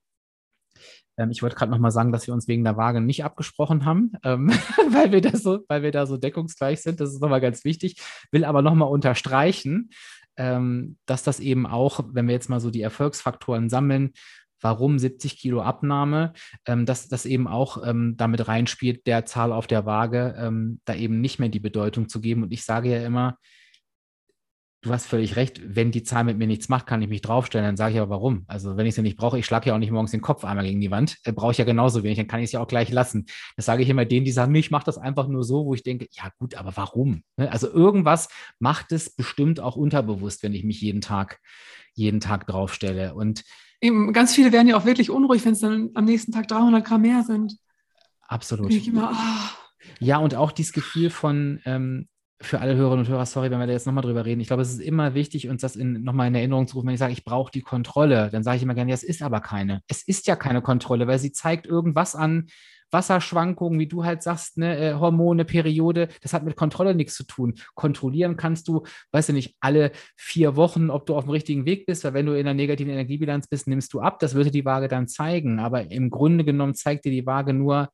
Ähm, ich wollte gerade noch mal sagen, dass wir uns wegen der Waage nicht abgesprochen haben, ähm, weil, wir das so, weil wir da so deckungsgleich sind. Das ist nochmal ganz wichtig. Will aber noch mal unterstreichen, ähm, dass das eben auch, wenn wir jetzt mal so die Erfolgsfaktoren sammeln, warum 70 Kilo Abnahme, ähm, dass das eben auch ähm, damit reinspielt, der Zahl auf der Waage ähm, da eben nicht mehr die Bedeutung zu geben. Und ich sage ja immer, du hast völlig recht, wenn die Zahl mit mir nichts macht, kann ich mich draufstellen, dann sage ich aber warum. Also wenn ich sie nicht brauche, ich schlage ja auch nicht morgens den Kopf einmal gegen die Wand, äh, brauche ich ja genauso wenig, dann kann ich es ja auch gleich lassen. Das sage ich immer denen, die sagen, ich mache das einfach nur so, wo ich denke, ja gut, aber warum? Ne? Also irgendwas macht es bestimmt auch unterbewusst, wenn ich mich jeden Tag, jeden Tag draufstelle. Und Eben, ganz viele werden ja auch wirklich unruhig, wenn es dann am nächsten Tag 300 Gramm mehr sind. Absolut. Immer, oh. Ja, und auch dieses Gefühl von, ähm, für alle Hörerinnen und Hörer, sorry, wenn wir da jetzt nochmal drüber reden. Ich glaube, es ist immer wichtig, uns das nochmal in Erinnerung zu rufen. Wenn ich sage, ich brauche die Kontrolle, dann sage ich immer gerne, ja, es ist aber keine. Es ist ja keine Kontrolle, weil sie zeigt irgendwas an, Wasserschwankungen, wie du halt sagst, ne, äh, Hormone, Periode, das hat mit Kontrolle nichts zu tun. Kontrollieren kannst du, weißt du nicht, alle vier Wochen, ob du auf dem richtigen Weg bist, weil wenn du in einer negativen Energiebilanz bist, nimmst du ab. Das würde die Waage dann zeigen. Aber im Grunde genommen zeigt dir die Waage nur,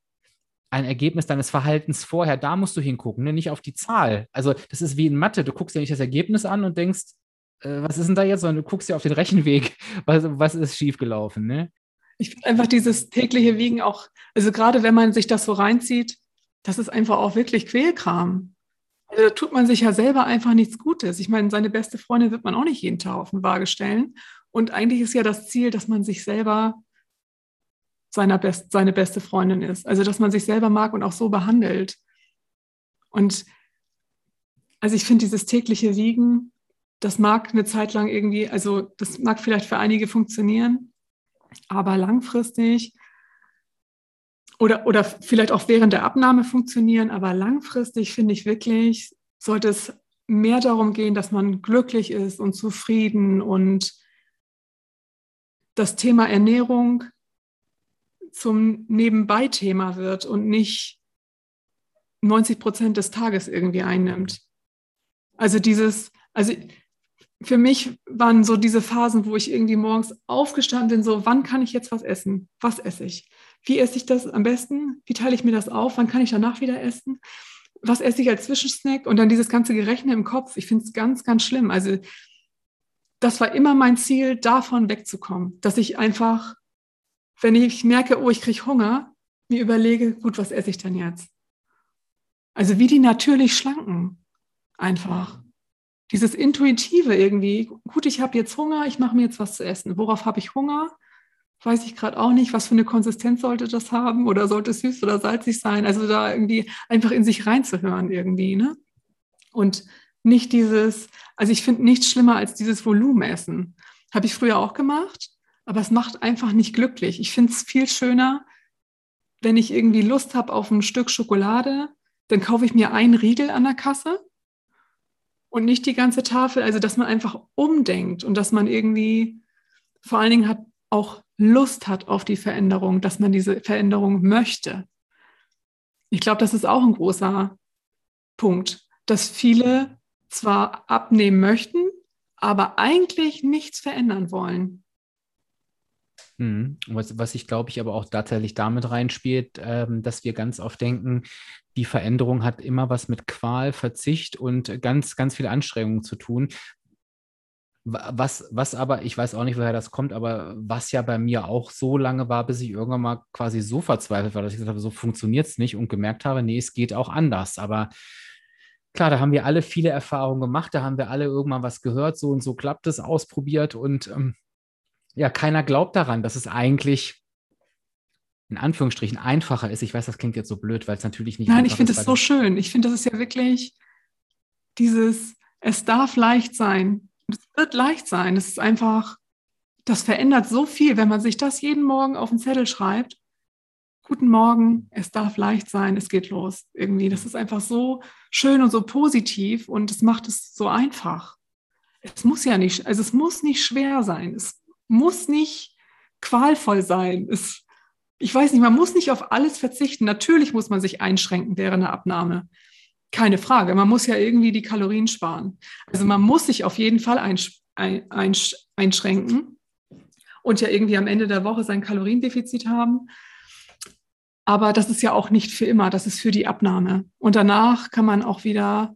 ein Ergebnis deines Verhaltens vorher, da musst du hingucken, ne? nicht auf die Zahl. Also das ist wie in Mathe, du guckst ja nicht das Ergebnis an und denkst, äh, was ist denn da jetzt, sondern du guckst ja auf den Rechenweg, was, was ist schiefgelaufen. Ne? Ich finde einfach dieses tägliche Wiegen auch, also gerade wenn man sich das so reinzieht, das ist einfach auch wirklich Quälkram. Also da tut man sich ja selber einfach nichts Gutes. Ich meine, seine beste Freundin wird man auch nicht jeden Tag auf den Waage stellen. Und eigentlich ist ja das Ziel, dass man sich selber seiner Best, seine beste Freundin ist. Also dass man sich selber mag und auch so behandelt. Und also ich finde dieses tägliche Wiegen, das mag eine Zeit lang irgendwie, also das mag vielleicht für einige funktionieren, aber langfristig oder, oder vielleicht auch während der Abnahme funktionieren, aber langfristig finde ich wirklich, sollte es mehr darum gehen, dass man glücklich ist und zufrieden und das Thema Ernährung zum Nebenbei-Thema wird und nicht 90 Prozent des Tages irgendwie einnimmt. Also dieses, also für mich waren so diese Phasen, wo ich irgendwie morgens aufgestanden bin, so, wann kann ich jetzt was essen? Was esse ich? Wie esse ich das am besten? Wie teile ich mir das auf? Wann kann ich danach wieder essen? Was esse ich als Zwischensnack? Und dann dieses ganze Gerechne im Kopf. Ich finde es ganz, ganz schlimm. Also das war immer mein Ziel, davon wegzukommen, dass ich einfach, wenn ich merke, oh, ich kriege Hunger, mir überlege, gut, was esse ich denn jetzt? Also wie die natürlich schlanken, einfach dieses Intuitive irgendwie, gut, ich habe jetzt Hunger, ich mache mir jetzt was zu essen. Worauf habe ich Hunger? Weiß ich gerade auch nicht, was für eine Konsistenz sollte das haben oder sollte es süß oder salzig sein? Also da irgendwie einfach in sich reinzuhören irgendwie, ne? Und nicht dieses, also ich finde nichts schlimmer als dieses Volumenessen. Habe ich früher auch gemacht, aber es macht einfach nicht glücklich. Ich finde es viel schöner, wenn ich irgendwie Lust habe auf ein Stück Schokolade, dann kaufe ich mir einen Riegel an der Kasse und nicht die ganze Tafel. Also, dass man einfach umdenkt und dass man irgendwie vor allen Dingen hat, auch Lust hat auf die Veränderung, dass man diese Veränderung möchte. Ich glaube, das ist auch ein großer Punkt, dass viele zwar abnehmen möchten, aber eigentlich nichts verändern wollen. Mhm. Was, was ich glaube ich aber auch tatsächlich damit reinspielt, ähm, dass wir ganz oft denken, die Veränderung hat immer was mit Qual, Verzicht und ganz, ganz viel Anstrengungen zu tun. Was, was aber, ich weiß auch nicht, woher das kommt, aber was ja bei mir auch so lange war, bis ich irgendwann mal quasi so verzweifelt war, dass ich gesagt habe, so funktioniert es nicht und gemerkt habe, nee, es geht auch anders. Aber klar, da haben wir alle viele Erfahrungen gemacht, da haben wir alle irgendwann was gehört, so und so klappt es, ausprobiert und ähm, ja, keiner glaubt daran, dass es eigentlich in Anführungsstrichen einfacher ist. Ich weiß, das klingt jetzt so blöd, weil es natürlich nicht. Nein, ich finde es so schön. Ich finde, das ist ja wirklich dieses, es darf leicht sein. Es wird leicht sein. Es ist einfach, das verändert so viel, wenn man sich das jeden Morgen auf den Zettel schreibt. Guten Morgen, es darf leicht sein, es geht los. Irgendwie, das ist einfach so schön und so positiv und es macht es so einfach. Es muss ja nicht, also es muss nicht schwer sein. Es muss nicht qualvoll sein. Es, ich weiß nicht, man muss nicht auf alles verzichten. Natürlich muss man sich einschränken während der Abnahme. Keine Frage. Man muss ja irgendwie die Kalorien sparen. Also man muss sich auf jeden Fall einsch ein, einsch einschränken und ja irgendwie am Ende der Woche sein Kaloriendefizit haben. Aber das ist ja auch nicht für immer. Das ist für die Abnahme. Und danach kann man auch wieder,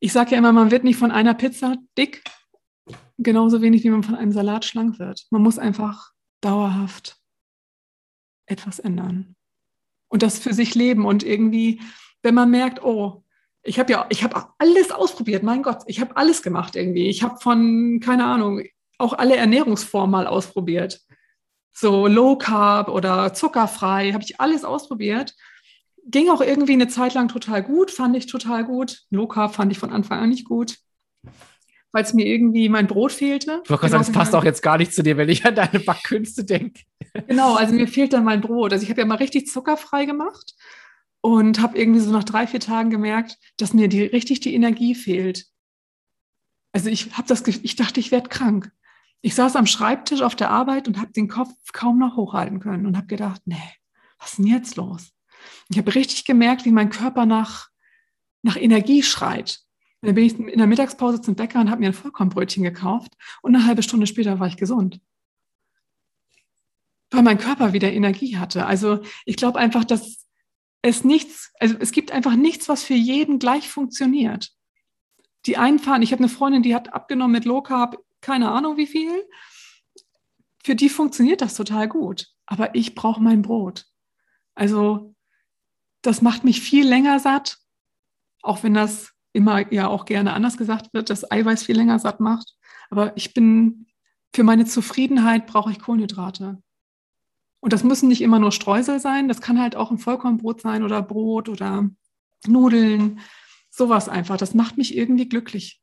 ich sage ja immer, man wird nicht von einer Pizza dick, genauso wenig wie man von einem Salat schlank wird. Man muss einfach dauerhaft etwas ändern und das für sich leben und irgendwie, wenn man merkt, oh, ich habe ja, ich habe alles ausprobiert, mein Gott, ich habe alles gemacht irgendwie. Ich habe von, keine Ahnung, auch alle Ernährungsformen mal ausprobiert. So Low Carb oder zuckerfrei, habe ich alles ausprobiert. Ging auch irgendwie eine Zeit lang total gut, fand ich total gut. Low Carb fand ich von Anfang an nicht gut weil es mir irgendwie mein Brot fehlte. Ich wollte sagen, es passt auch jetzt gar nicht zu dir, wenn ich an deine Backkünste denke. Genau, also mir fehlt dann mein Brot. Also ich habe ja mal richtig zuckerfrei gemacht und habe irgendwie so nach drei, vier Tagen gemerkt, dass mir die, richtig die Energie fehlt. Also ich habe das, ich dachte, ich werde krank. Ich saß am Schreibtisch auf der Arbeit und habe den Kopf kaum noch hochhalten können und habe gedacht, nee, was ist denn jetzt los? Ich habe richtig gemerkt, wie mein Körper nach, nach Energie schreit. Und dann bin ich in der Mittagspause zum Bäcker und habe mir ein Vollkornbrötchen gekauft und eine halbe Stunde später war ich gesund. Weil mein Körper wieder Energie hatte. Also ich glaube einfach, dass es nichts, also es gibt einfach nichts, was für jeden gleich funktioniert. Die einen fahren, ich habe eine Freundin, die hat abgenommen mit Low Carb, keine Ahnung wie viel. Für die funktioniert das total gut. Aber ich brauche mein Brot. Also das macht mich viel länger satt, auch wenn das immer ja auch gerne anders gesagt wird, dass Eiweiß viel länger satt macht. Aber ich bin, für meine Zufriedenheit brauche ich Kohlenhydrate. Und das müssen nicht immer nur Streusel sein, das kann halt auch ein Vollkornbrot sein oder Brot oder Nudeln, sowas einfach. Das macht mich irgendwie glücklich.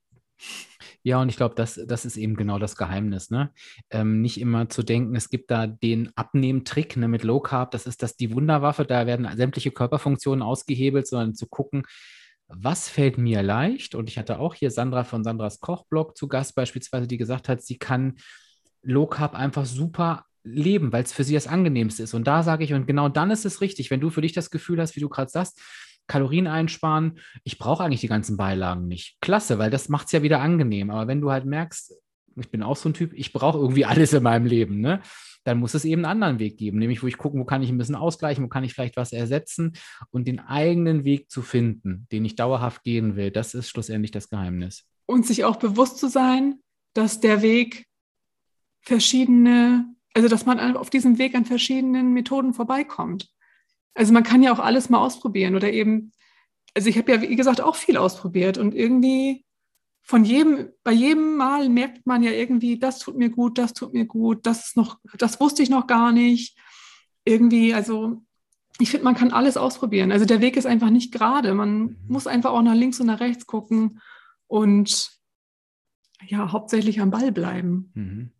Ja, und ich glaube, das, das ist eben genau das Geheimnis. Ne? Ähm, nicht immer zu denken, es gibt da den Abnehmtrick ne, mit Low Carb, das ist das die Wunderwaffe, da werden sämtliche Körperfunktionen ausgehebelt, sondern zu gucken, was fällt mir leicht? Und ich hatte auch hier Sandra von Sandras Kochblog zu Gast beispielsweise, die gesagt hat, sie kann Low Carb einfach super leben, weil es für sie das angenehmste ist. Und da sage ich, und genau dann ist es richtig, wenn du für dich das Gefühl hast, wie du gerade sagst, Kalorien einsparen, ich brauche eigentlich die ganzen Beilagen nicht. Klasse, weil das macht es ja wieder angenehm. Aber wenn du halt merkst, ich bin auch so ein Typ, ich brauche irgendwie alles in meinem Leben, ne? Dann muss es eben einen anderen Weg geben, nämlich wo ich gucke, wo kann ich ein bisschen ausgleichen, wo kann ich vielleicht was ersetzen und den eigenen Weg zu finden, den ich dauerhaft gehen will, das ist schlussendlich das Geheimnis. Und sich auch bewusst zu sein, dass der Weg verschiedene also dass man auf diesem Weg an verschiedenen Methoden vorbeikommt. Also man kann ja auch alles mal ausprobieren oder eben, also ich habe ja, wie gesagt, auch viel ausprobiert und irgendwie von jedem, bei jedem Mal merkt man ja irgendwie, das tut mir gut, das tut mir gut, das ist noch, das wusste ich noch gar nicht. Irgendwie, also ich finde, man kann alles ausprobieren. Also der Weg ist einfach nicht gerade. Man mhm. muss einfach auch nach links und nach rechts gucken und ja, hauptsächlich am Ball bleiben. Mhm.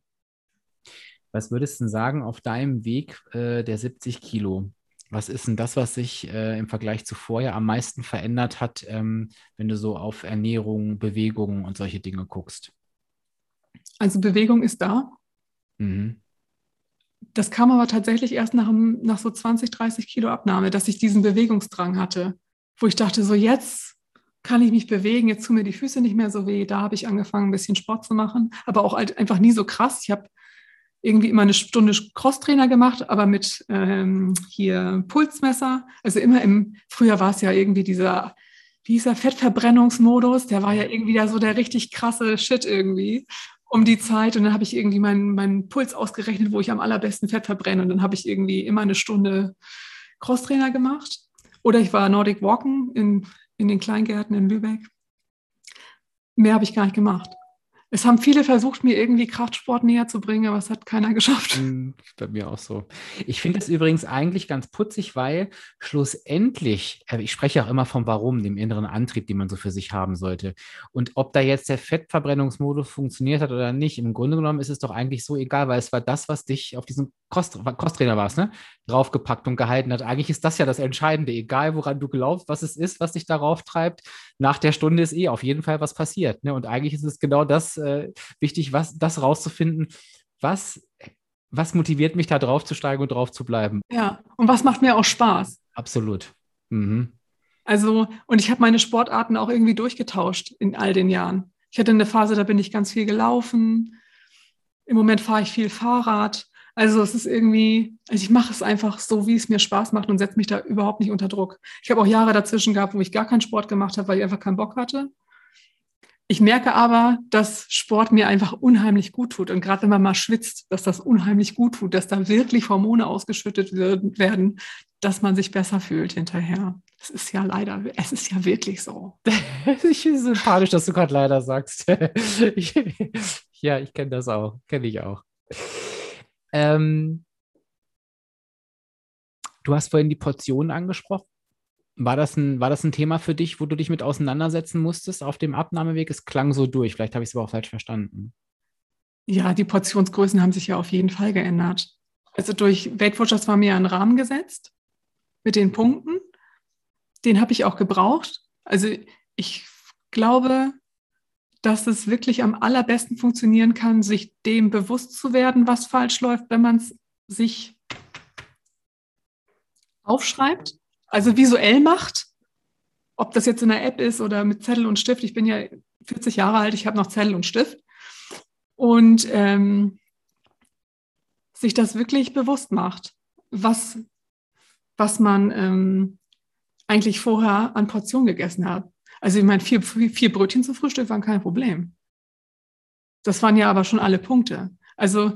Was würdest du denn sagen auf deinem Weg äh, der 70 Kilo? Was ist denn das, was sich äh, im Vergleich zu vorher am meisten verändert hat, ähm, wenn du so auf Ernährung, Bewegung und solche Dinge guckst? Also Bewegung ist da. Mhm. Das kam aber tatsächlich erst nach, nach so 20, 30 Kilo Abnahme, dass ich diesen Bewegungsdrang hatte, wo ich dachte, so jetzt kann ich mich bewegen, jetzt tun mir die Füße nicht mehr so weh. Da habe ich angefangen, ein bisschen Sport zu machen, aber auch einfach nie so krass. Ich habe irgendwie immer eine Stunde Crosstrainer gemacht, aber mit ähm, hier Pulsmesser. Also immer im, früher war es ja irgendwie dieser, der, Fettverbrennungsmodus, der war ja irgendwie da so der richtig krasse Shit irgendwie um die Zeit. Und dann habe ich irgendwie meinen, meinen Puls ausgerechnet, wo ich am allerbesten Fett verbrenne. Und dann habe ich irgendwie immer eine Stunde Crosstrainer gemacht. Oder ich war Nordic Walken in, in den Kleingärten in Lübeck. Mehr habe ich gar nicht gemacht. Es haben viele versucht, mir irgendwie Kraftsport näher zu bringen, aber es hat keiner geschafft. Hm, bei mir auch so. Ich finde es übrigens eigentlich ganz putzig, weil schlussendlich, äh, ich spreche auch immer vom Warum, dem inneren Antrieb, den man so für sich haben sollte. Und ob da jetzt der Fettverbrennungsmodus funktioniert hat oder nicht, im Grunde genommen ist es doch eigentlich so egal, weil es war das, was dich auf diesem Crosstrainer warst, ne? draufgepackt und gehalten hat. Eigentlich ist das ja das Entscheidende, egal woran du glaubst, was es ist, was dich darauf treibt. Nach der Stunde ist eh auf jeden Fall was passiert. Ne? Und eigentlich ist es genau das äh, wichtig, was, das rauszufinden, was, was motiviert mich da drauf zu steigen und drauf zu bleiben. Ja, und was macht mir auch Spaß? Absolut. Mhm. Also, und ich habe meine Sportarten auch irgendwie durchgetauscht in all den Jahren. Ich hatte eine Phase, da bin ich ganz viel gelaufen. Im Moment fahre ich viel Fahrrad. Also es ist irgendwie, also ich mache es einfach so, wie es mir Spaß macht und setze mich da überhaupt nicht unter Druck. Ich habe auch Jahre dazwischen gehabt, wo ich gar keinen Sport gemacht habe, weil ich einfach keinen Bock hatte. Ich merke aber, dass Sport mir einfach unheimlich gut tut. Und gerade wenn man mal schwitzt, dass das unheimlich gut tut, dass da wirklich Hormone ausgeschüttet werden, dass man sich besser fühlt hinterher. Das ist ja leider, es ist ja wirklich so. ich es sympathisch, dass du gerade leider sagst. ja, ich kenne das auch, kenne ich auch. Ähm, du hast vorhin die Portionen angesprochen. War das, ein, war das ein Thema für dich, wo du dich mit auseinandersetzen musstest auf dem Abnahmeweg? Es klang so durch. Vielleicht habe ich es aber auch falsch verstanden. Ja, die Portionsgrößen haben sich ja auf jeden Fall geändert. Also durch Watchers war mir ein Rahmen gesetzt mit den Punkten. den habe ich auch gebraucht. Also ich glaube, dass es wirklich am allerbesten funktionieren kann, sich dem bewusst zu werden, was falsch läuft, wenn man es sich aufschreibt, also visuell macht. Ob das jetzt in der App ist oder mit Zettel und Stift. Ich bin ja 40 Jahre alt, ich habe noch Zettel und Stift. Und ähm, sich das wirklich bewusst macht, was, was man ähm, eigentlich vorher an Portionen gegessen hat. Also ich meine, vier, vier Brötchen zum Frühstück waren kein Problem. Das waren ja aber schon alle Punkte. Also,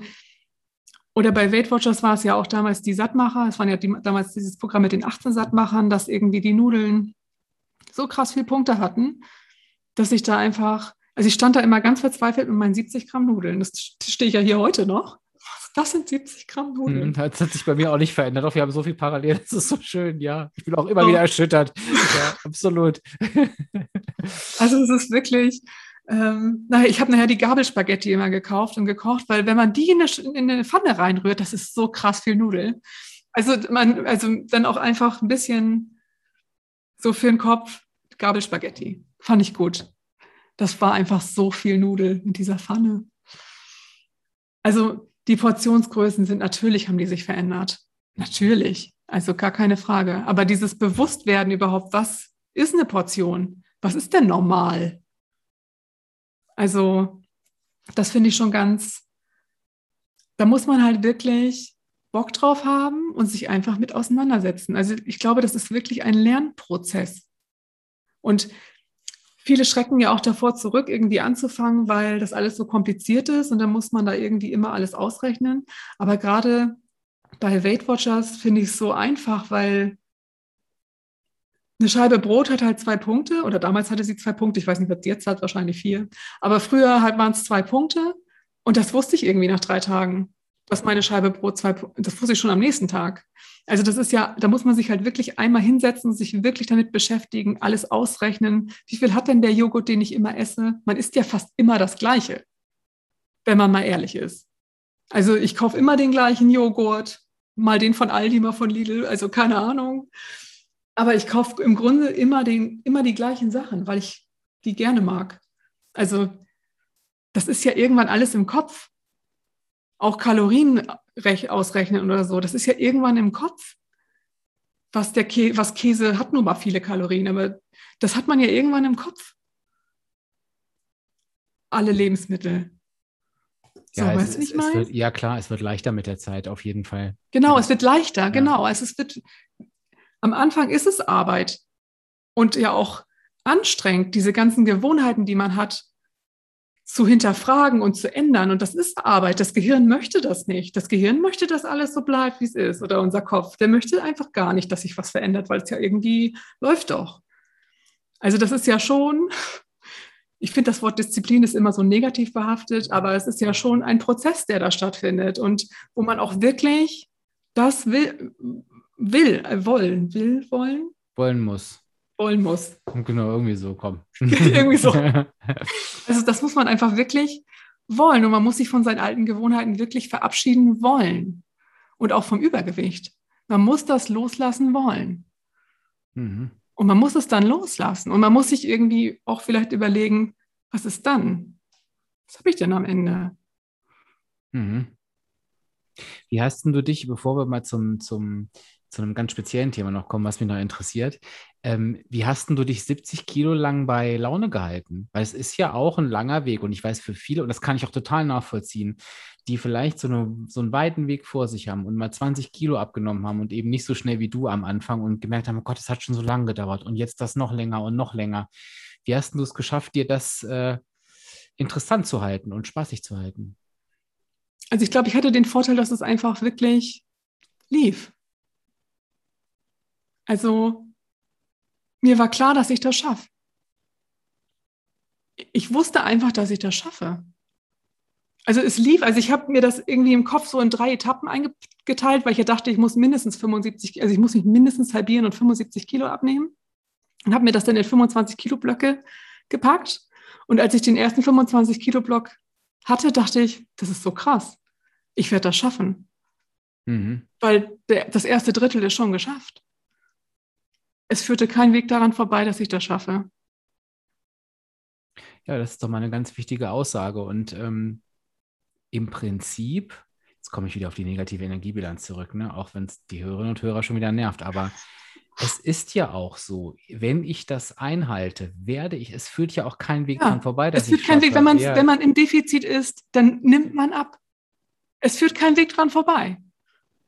oder bei Weight Watchers war es ja auch damals die Sattmacher. Es waren ja die, damals dieses Programm mit den 18 Sattmachern, dass irgendwie die Nudeln so krass viele Punkte hatten, dass ich da einfach, also ich stand da immer ganz verzweifelt mit meinen 70 Gramm Nudeln. Das stehe ich ja hier heute noch. Das sind 70 Gramm Nudeln. Das hat sich bei mir auch nicht verändert. Doch wir haben so viel parallel. Das ist so schön, ja. Ich bin auch immer oh. wieder erschüttert. Ja, absolut. Also es ist wirklich, ähm, naja, ich habe nachher die Gabelspaghetti immer gekauft und gekocht, weil wenn man die in eine, in eine Pfanne reinrührt, das ist so krass viel Nudel. Also man, also dann auch einfach ein bisschen so für den Kopf Gabelspaghetti. Fand ich gut. Das war einfach so viel Nudel in dieser Pfanne. Also die Portionsgrößen sind natürlich, haben die sich verändert. Natürlich. Also gar keine Frage. Aber dieses Bewusstwerden überhaupt, was ist eine Portion? Was ist denn normal? Also, das finde ich schon ganz, da muss man halt wirklich Bock drauf haben und sich einfach mit auseinandersetzen. Also, ich glaube, das ist wirklich ein Lernprozess. Und Viele schrecken ja auch davor zurück, irgendwie anzufangen, weil das alles so kompliziert ist und dann muss man da irgendwie immer alles ausrechnen. Aber gerade bei Weight Watchers finde ich es so einfach, weil eine Scheibe Brot hat halt zwei Punkte oder damals hatte sie zwei Punkte. Ich weiß nicht, was jetzt hat, wahrscheinlich vier. Aber früher halt waren es zwei Punkte und das wusste ich irgendwie nach drei Tagen, dass meine Scheibe Brot zwei Punkte, das wusste ich schon am nächsten Tag. Also das ist ja, da muss man sich halt wirklich einmal hinsetzen sich wirklich damit beschäftigen, alles ausrechnen. Wie viel hat denn der Joghurt, den ich immer esse? Man isst ja fast immer das Gleiche, wenn man mal ehrlich ist. Also ich kaufe immer den gleichen Joghurt, mal den von Aldi, mal von Lidl, also keine Ahnung. Aber ich kaufe im Grunde immer, den, immer die gleichen Sachen, weil ich die gerne mag. Also das ist ja irgendwann alles im Kopf. Auch Kalorien ausrechnen oder so. Das ist ja irgendwann im Kopf. Was, der Kä was Käse hat nun mal viele Kalorien, aber das hat man ja irgendwann im Kopf. Alle Lebensmittel. So, ja, weißt du, nicht mal? Ja, klar, es wird leichter mit der Zeit, auf jeden Fall. Genau, es wird leichter, ja. genau. Also es wird, am Anfang ist es Arbeit und ja auch anstrengend, diese ganzen Gewohnheiten, die man hat, zu hinterfragen und zu ändern. Und das ist Arbeit. Das Gehirn möchte das nicht. Das Gehirn möchte, dass alles so bleibt, wie es ist. Oder unser Kopf, der möchte einfach gar nicht, dass sich was verändert, weil es ja irgendwie läuft doch. Also das ist ja schon, ich finde, das Wort Disziplin ist immer so negativ behaftet, aber es ist ja schon ein Prozess, der da stattfindet und wo man auch wirklich das will, will, äh, wollen, will, wollen? Wollen muss wollen muss. Genau, irgendwie so, komm. irgendwie so. Also das muss man einfach wirklich wollen und man muss sich von seinen alten Gewohnheiten wirklich verabschieden wollen und auch vom Übergewicht. Man muss das loslassen wollen. Mhm. Und man muss es dann loslassen und man muss sich irgendwie auch vielleicht überlegen, was ist dann? Was habe ich denn am Ende? Mhm. Wie hast denn du dich, bevor wir mal zum, zum zu einem ganz speziellen Thema noch kommen, was mich noch interessiert. Ähm, wie hast du dich 70 Kilo lang bei Laune gehalten? Weil es ist ja auch ein langer Weg und ich weiß für viele, und das kann ich auch total nachvollziehen, die vielleicht so, eine, so einen weiten Weg vor sich haben und mal 20 Kilo abgenommen haben und eben nicht so schnell wie du am Anfang und gemerkt haben, oh Gott, es hat schon so lange gedauert und jetzt das noch länger und noch länger. Wie hast du es geschafft, dir das äh, interessant zu halten und spaßig zu halten? Also ich glaube, ich hatte den Vorteil, dass es einfach wirklich lief. Also mir war klar, dass ich das schaffe. Ich wusste einfach, dass ich das schaffe. Also es lief, also ich habe mir das irgendwie im Kopf so in drei Etappen eingeteilt, weil ich ja dachte, ich muss mindestens 75, also ich muss mich mindestens halbieren und 75 Kilo abnehmen. Und habe mir das dann in 25 Kilo Blöcke gepackt. Und als ich den ersten 25 Kilo Block hatte, dachte ich, das ist so krass. Ich werde das schaffen. Mhm. Weil der, das erste Drittel ist schon geschafft. Es führte kein Weg daran vorbei, dass ich das schaffe. Ja, das ist doch mal eine ganz wichtige Aussage. Und ähm, im Prinzip, jetzt komme ich wieder auf die negative Energiebilanz zurück, ne? auch wenn es die Hörerinnen und Hörer schon wieder nervt, aber es ist ja auch so, wenn ich das einhalte, werde ich, es führt ja auch keinen Weg ja, dran vorbei. Dass es führt keinen Weg, wenn, man, wenn man im Defizit ist, dann nimmt man ab. Es führt keinen Weg dran vorbei.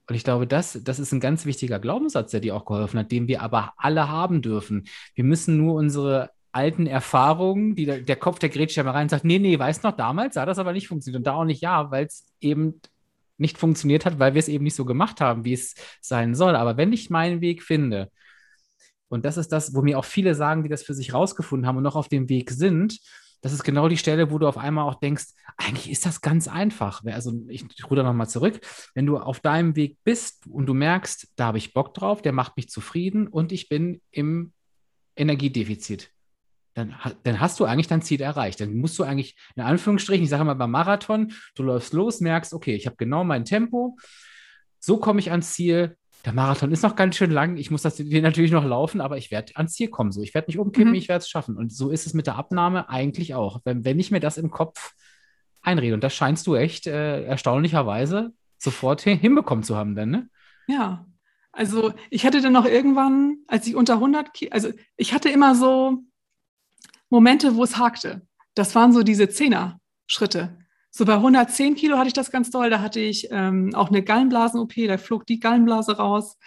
Und ich glaube, das, das ist ein ganz wichtiger Glaubenssatz, der dir auch geholfen hat, den wir aber alle haben dürfen. Wir müssen nur unsere alten Erfahrungen, die der, der Kopf der grätscht ja mal rein und sagt, nee, nee, weißt noch, damals sah das aber nicht funktioniert. Und da auch nicht ja, weil es eben nicht funktioniert hat, weil wir es eben nicht so gemacht haben, wie es sein soll. Aber wenn ich meinen Weg finde, und das ist das, wo mir auch viele sagen, die das für sich rausgefunden haben und noch auf dem Weg sind, das ist genau die Stelle, wo du auf einmal auch denkst, eigentlich ist das ganz einfach. Also ich, ich ruder nochmal zurück. Wenn du auf deinem Weg bist und du merkst, da habe ich Bock drauf, der macht mich zufrieden und ich bin im Energiedefizit, dann, dann hast du eigentlich dein Ziel erreicht. Dann musst du eigentlich, in Anführungsstrichen, ich sage mal beim Marathon, du läufst los, merkst, okay, ich habe genau mein Tempo, so komme ich ans Ziel, der Marathon ist noch ganz schön lang. Ich muss das natürlich noch laufen, aber ich werde ans Ziel kommen. So, ich werde nicht umkippen, mhm. ich werde es schaffen. Und so ist es mit der Abnahme eigentlich auch. Wenn, wenn ich mir das im Kopf einrede, und das scheinst du echt äh, erstaunlicherweise sofort hinbekommen zu haben, denn, ne? Ja. Also ich hatte dann noch irgendwann, als ich unter 100, Kilo, also ich hatte immer so Momente, wo es hakte. Das waren so diese Zehner-Schritte. So bei 110 Kilo hatte ich das ganz doll. Da hatte ich ähm, auch eine Gallenblasen-OP. Da flog die Gallenblase raus,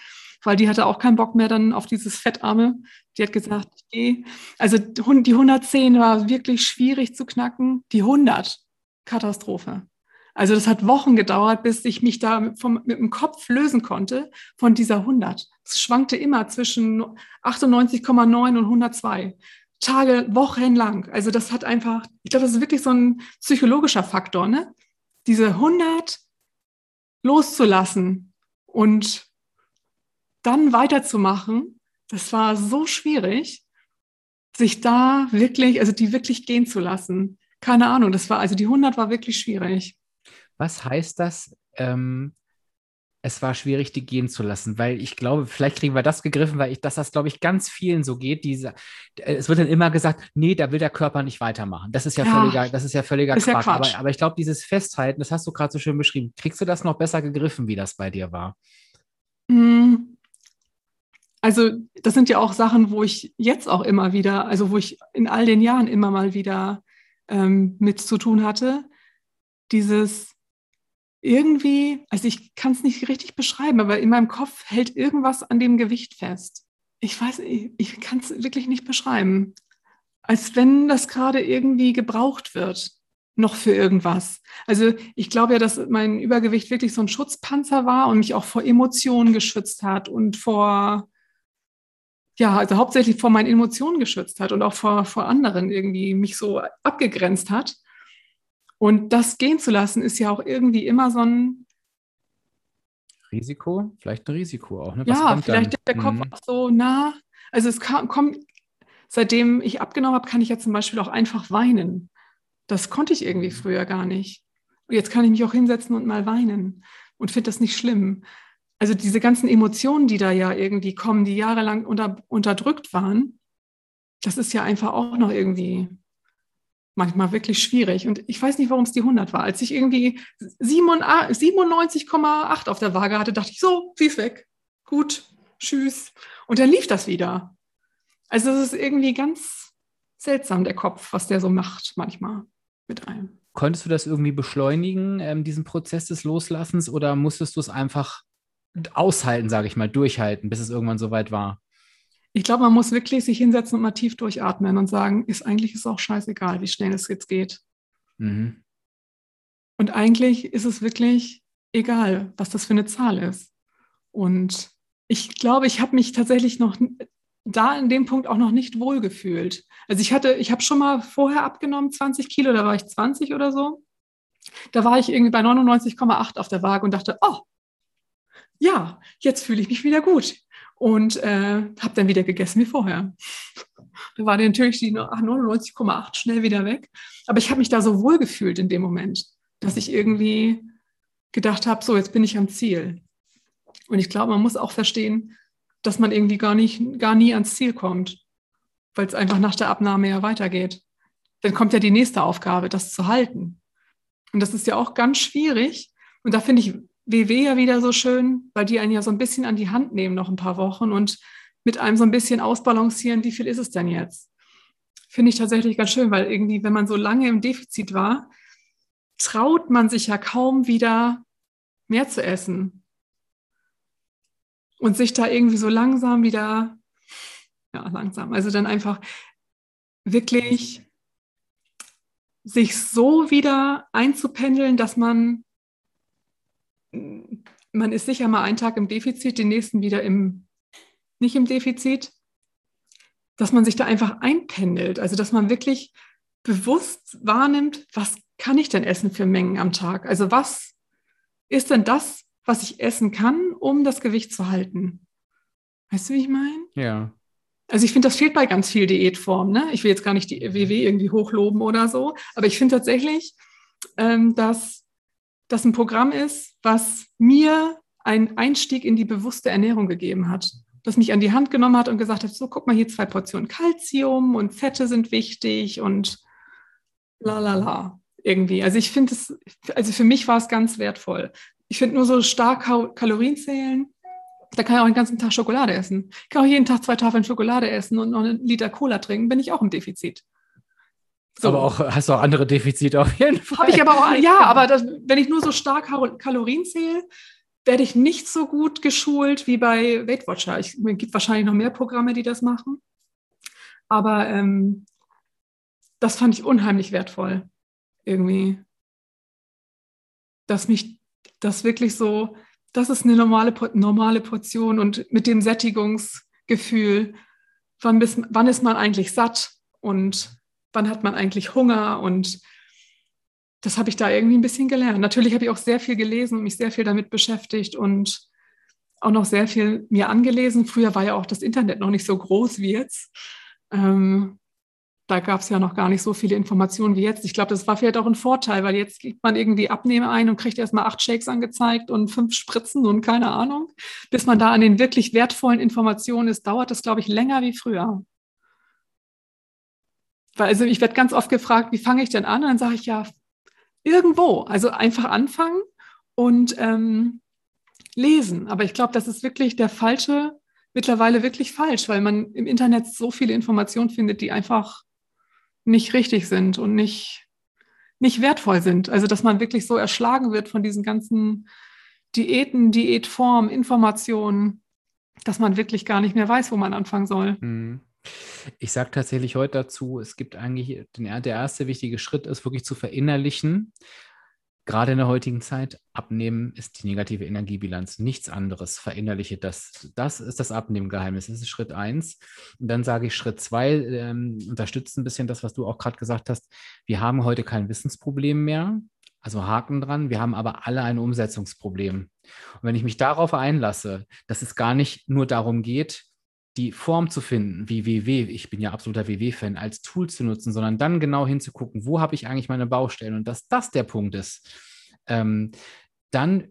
weil die hatte auch keinen Bock mehr dann auf dieses Fettarme. Die hat gesagt, ich gehe. Also die 110 war wirklich schwierig zu knacken. Die 100, Katastrophe. Also das hat Wochen gedauert, bis ich mich da vom, mit dem Kopf lösen konnte von dieser 100. Es schwankte immer zwischen 98,9 und 102. Tage, Wochen lang. Also das hat einfach, ich glaube, das ist wirklich so ein psychologischer Faktor, ne? Diese 100 loszulassen und dann weiterzumachen, das war so schwierig, sich da wirklich, also die wirklich gehen zu lassen. Keine Ahnung, das war, also die 100 war wirklich schwierig. Was heißt das? Ähm, es war schwierig, die gehen zu lassen, weil ich glaube, vielleicht kriegen wir das gegriffen, weil ich, dass das, glaube ich, ganz vielen so geht. Diese, äh, es wird dann immer gesagt, nee, da will der Körper nicht weitermachen. Das ist ja, ja völliger, das ist ja völliger ist Quatsch. Ja Quatsch. Aber, aber ich glaube, dieses Festhalten, das hast du gerade so schön beschrieben. Kriegst du das noch besser gegriffen, wie das bei dir war? Hm. Also, das sind ja auch Sachen, wo ich jetzt auch immer wieder, also wo ich in all den Jahren immer mal wieder ähm, mit zu tun hatte. Dieses, irgendwie, also ich kann es nicht richtig beschreiben, aber in meinem Kopf hält irgendwas an dem Gewicht fest. Ich weiß, ich, kann es wirklich nicht beschreiben. Als wenn das gerade irgendwie gebraucht wird, noch für irgendwas. Also ich glaube ja, dass mein Übergewicht wirklich so ein Schutzpanzer war und mich auch vor Emotionen geschützt hat und vor, ja, also hauptsächlich vor meinen Emotionen geschützt hat und auch vor, vor anderen irgendwie mich so abgegrenzt hat. Und das gehen zu lassen, ist ja auch irgendwie immer so ein Risiko, vielleicht ein Risiko auch. Ne? ja, vielleicht dann? der Kopf mhm. auch so nah. Also es kam, kommt, seitdem ich abgenommen habe, kann ich ja zum Beispiel auch einfach weinen. Das konnte ich irgendwie früher gar nicht. Und jetzt kann ich mich auch hinsetzen und mal weinen und finde das nicht schlimm. Also diese ganzen Emotionen, die da ja irgendwie kommen, die jahrelang unter, unterdrückt waren, das ist ja einfach auch noch irgendwie manchmal wirklich schwierig. Und ich weiß nicht, warum es die 100 war. Als ich irgendwie 97,8 auf der Waage hatte, dachte ich, so, sie ist weg. Gut, tschüss. Und dann lief das wieder. Also es ist irgendwie ganz seltsam, der Kopf, was der so macht manchmal mit einem. Konntest du das irgendwie beschleunigen, ähm, diesen Prozess des Loslassens, oder musstest du es einfach aushalten, sage ich mal, durchhalten, bis es irgendwann soweit war? Ich glaube, man muss wirklich sich hinsetzen und mal tief durchatmen und sagen, ist eigentlich ist auch scheißegal, wie schnell es jetzt geht. Mhm. Und eigentlich ist es wirklich egal, was das für eine Zahl ist. Und ich glaube, ich habe mich tatsächlich noch da in dem Punkt auch noch nicht wohl gefühlt. Also ich hatte, ich habe schon mal vorher abgenommen, 20 Kilo, da war ich 20 oder so. Da war ich irgendwie bei 99,8 auf der Waage und dachte, oh, ja, jetzt fühle ich mich wieder gut und äh, habe dann wieder gegessen wie vorher. Da war natürlich die 99,8 schnell wieder weg. Aber ich habe mich da so wohl gefühlt in dem Moment, dass ich irgendwie gedacht habe, so, jetzt bin ich am Ziel. Und ich glaube, man muss auch verstehen, dass man irgendwie gar, nicht, gar nie ans Ziel kommt, weil es einfach nach der Abnahme ja weitergeht. Dann kommt ja die nächste Aufgabe, das zu halten. Und das ist ja auch ganz schwierig. Und da finde ich WW ja wieder so schön, weil die einen ja so ein bisschen an die Hand nehmen noch ein paar Wochen und mit einem so ein bisschen ausbalancieren, wie viel ist es denn jetzt? Finde ich tatsächlich ganz schön, weil irgendwie, wenn man so lange im Defizit war, traut man sich ja kaum wieder mehr zu essen. Und sich da irgendwie so langsam wieder, ja, langsam, also dann einfach wirklich sich so wieder einzupendeln, dass man, man ist sicher mal einen Tag im Defizit, den nächsten wieder im, nicht im Defizit, dass man sich da einfach einpendelt, also dass man wirklich bewusst wahrnimmt, was kann ich denn essen für Mengen am Tag? Also was ist denn das, was ich essen kann, um das Gewicht zu halten? Weißt du, wie ich meine? Ja. Also ich finde, das fehlt bei ganz viel Diätformen. Ne? Ich will jetzt gar nicht die WW irgendwie hochloben oder so, aber ich finde tatsächlich, ähm, dass das ein Programm ist, was mir einen Einstieg in die bewusste Ernährung gegeben hat. Das mich an die Hand genommen hat und gesagt hat, so guck mal hier zwei Portionen Kalzium und Fette sind wichtig und la la la irgendwie. Also ich finde es, also für mich war es ganz wertvoll. Ich finde nur so stark Kalorien zählen, da kann ich auch den ganzen Tag Schokolade essen. Ich kann auch jeden Tag zwei Tafeln Schokolade essen und noch einen Liter Cola trinken, bin ich auch im Defizit. So. Aber auch hast du auch andere Defizite auf jeden Fall. Habe ich aber auch, ja, aber das, wenn ich nur so stark Kalorien zähle, werde ich nicht so gut geschult wie bei Weight Watcher. Ich, es gibt wahrscheinlich noch mehr Programme, die das machen. Aber ähm, das fand ich unheimlich wertvoll. Irgendwie. Dass mich das wirklich so das ist eine normale, normale Portion und mit dem Sättigungsgefühl, wann, bis, wann ist man eigentlich satt und wann hat man eigentlich Hunger und das habe ich da irgendwie ein bisschen gelernt. Natürlich habe ich auch sehr viel gelesen und mich sehr viel damit beschäftigt und auch noch sehr viel mir angelesen. Früher war ja auch das Internet noch nicht so groß wie jetzt. Ähm, da gab es ja noch gar nicht so viele Informationen wie jetzt. Ich glaube, das war vielleicht auch ein Vorteil, weil jetzt gibt man irgendwie Abnehme ein und kriegt erstmal acht Shakes angezeigt und fünf Spritzen und keine Ahnung. Bis man da an den wirklich wertvollen Informationen ist, dauert das, glaube ich, länger wie früher. Weil also ich werde ganz oft gefragt, wie fange ich denn an? Und dann sage ich ja, irgendwo. Also einfach anfangen und ähm, lesen. Aber ich glaube, das ist wirklich der falsche, mittlerweile wirklich falsch, weil man im Internet so viele Informationen findet, die einfach nicht richtig sind und nicht, nicht wertvoll sind. Also dass man wirklich so erschlagen wird von diesen ganzen Diäten, Diätformen, Informationen, dass man wirklich gar nicht mehr weiß, wo man anfangen soll. Mhm. Ich sage tatsächlich heute dazu, es gibt eigentlich, den, der erste wichtige Schritt ist wirklich zu verinnerlichen, gerade in der heutigen Zeit, Abnehmen ist die negative Energiebilanz, nichts anderes. Verinnerliche das. Das ist das Abnehmgeheimnis. Das ist Schritt eins. Und dann sage ich Schritt zwei, ähm, unterstützt ein bisschen das, was du auch gerade gesagt hast. Wir haben heute kein Wissensproblem mehr. Also Haken dran. Wir haben aber alle ein Umsetzungsproblem. Und wenn ich mich darauf einlasse, dass es gar nicht nur darum geht, die Form zu finden, wie WW, ich bin ja absoluter WW-Fan, als Tool zu nutzen, sondern dann genau hinzugucken, wo habe ich eigentlich meine Baustellen? Und dass das der Punkt ist, ähm, dann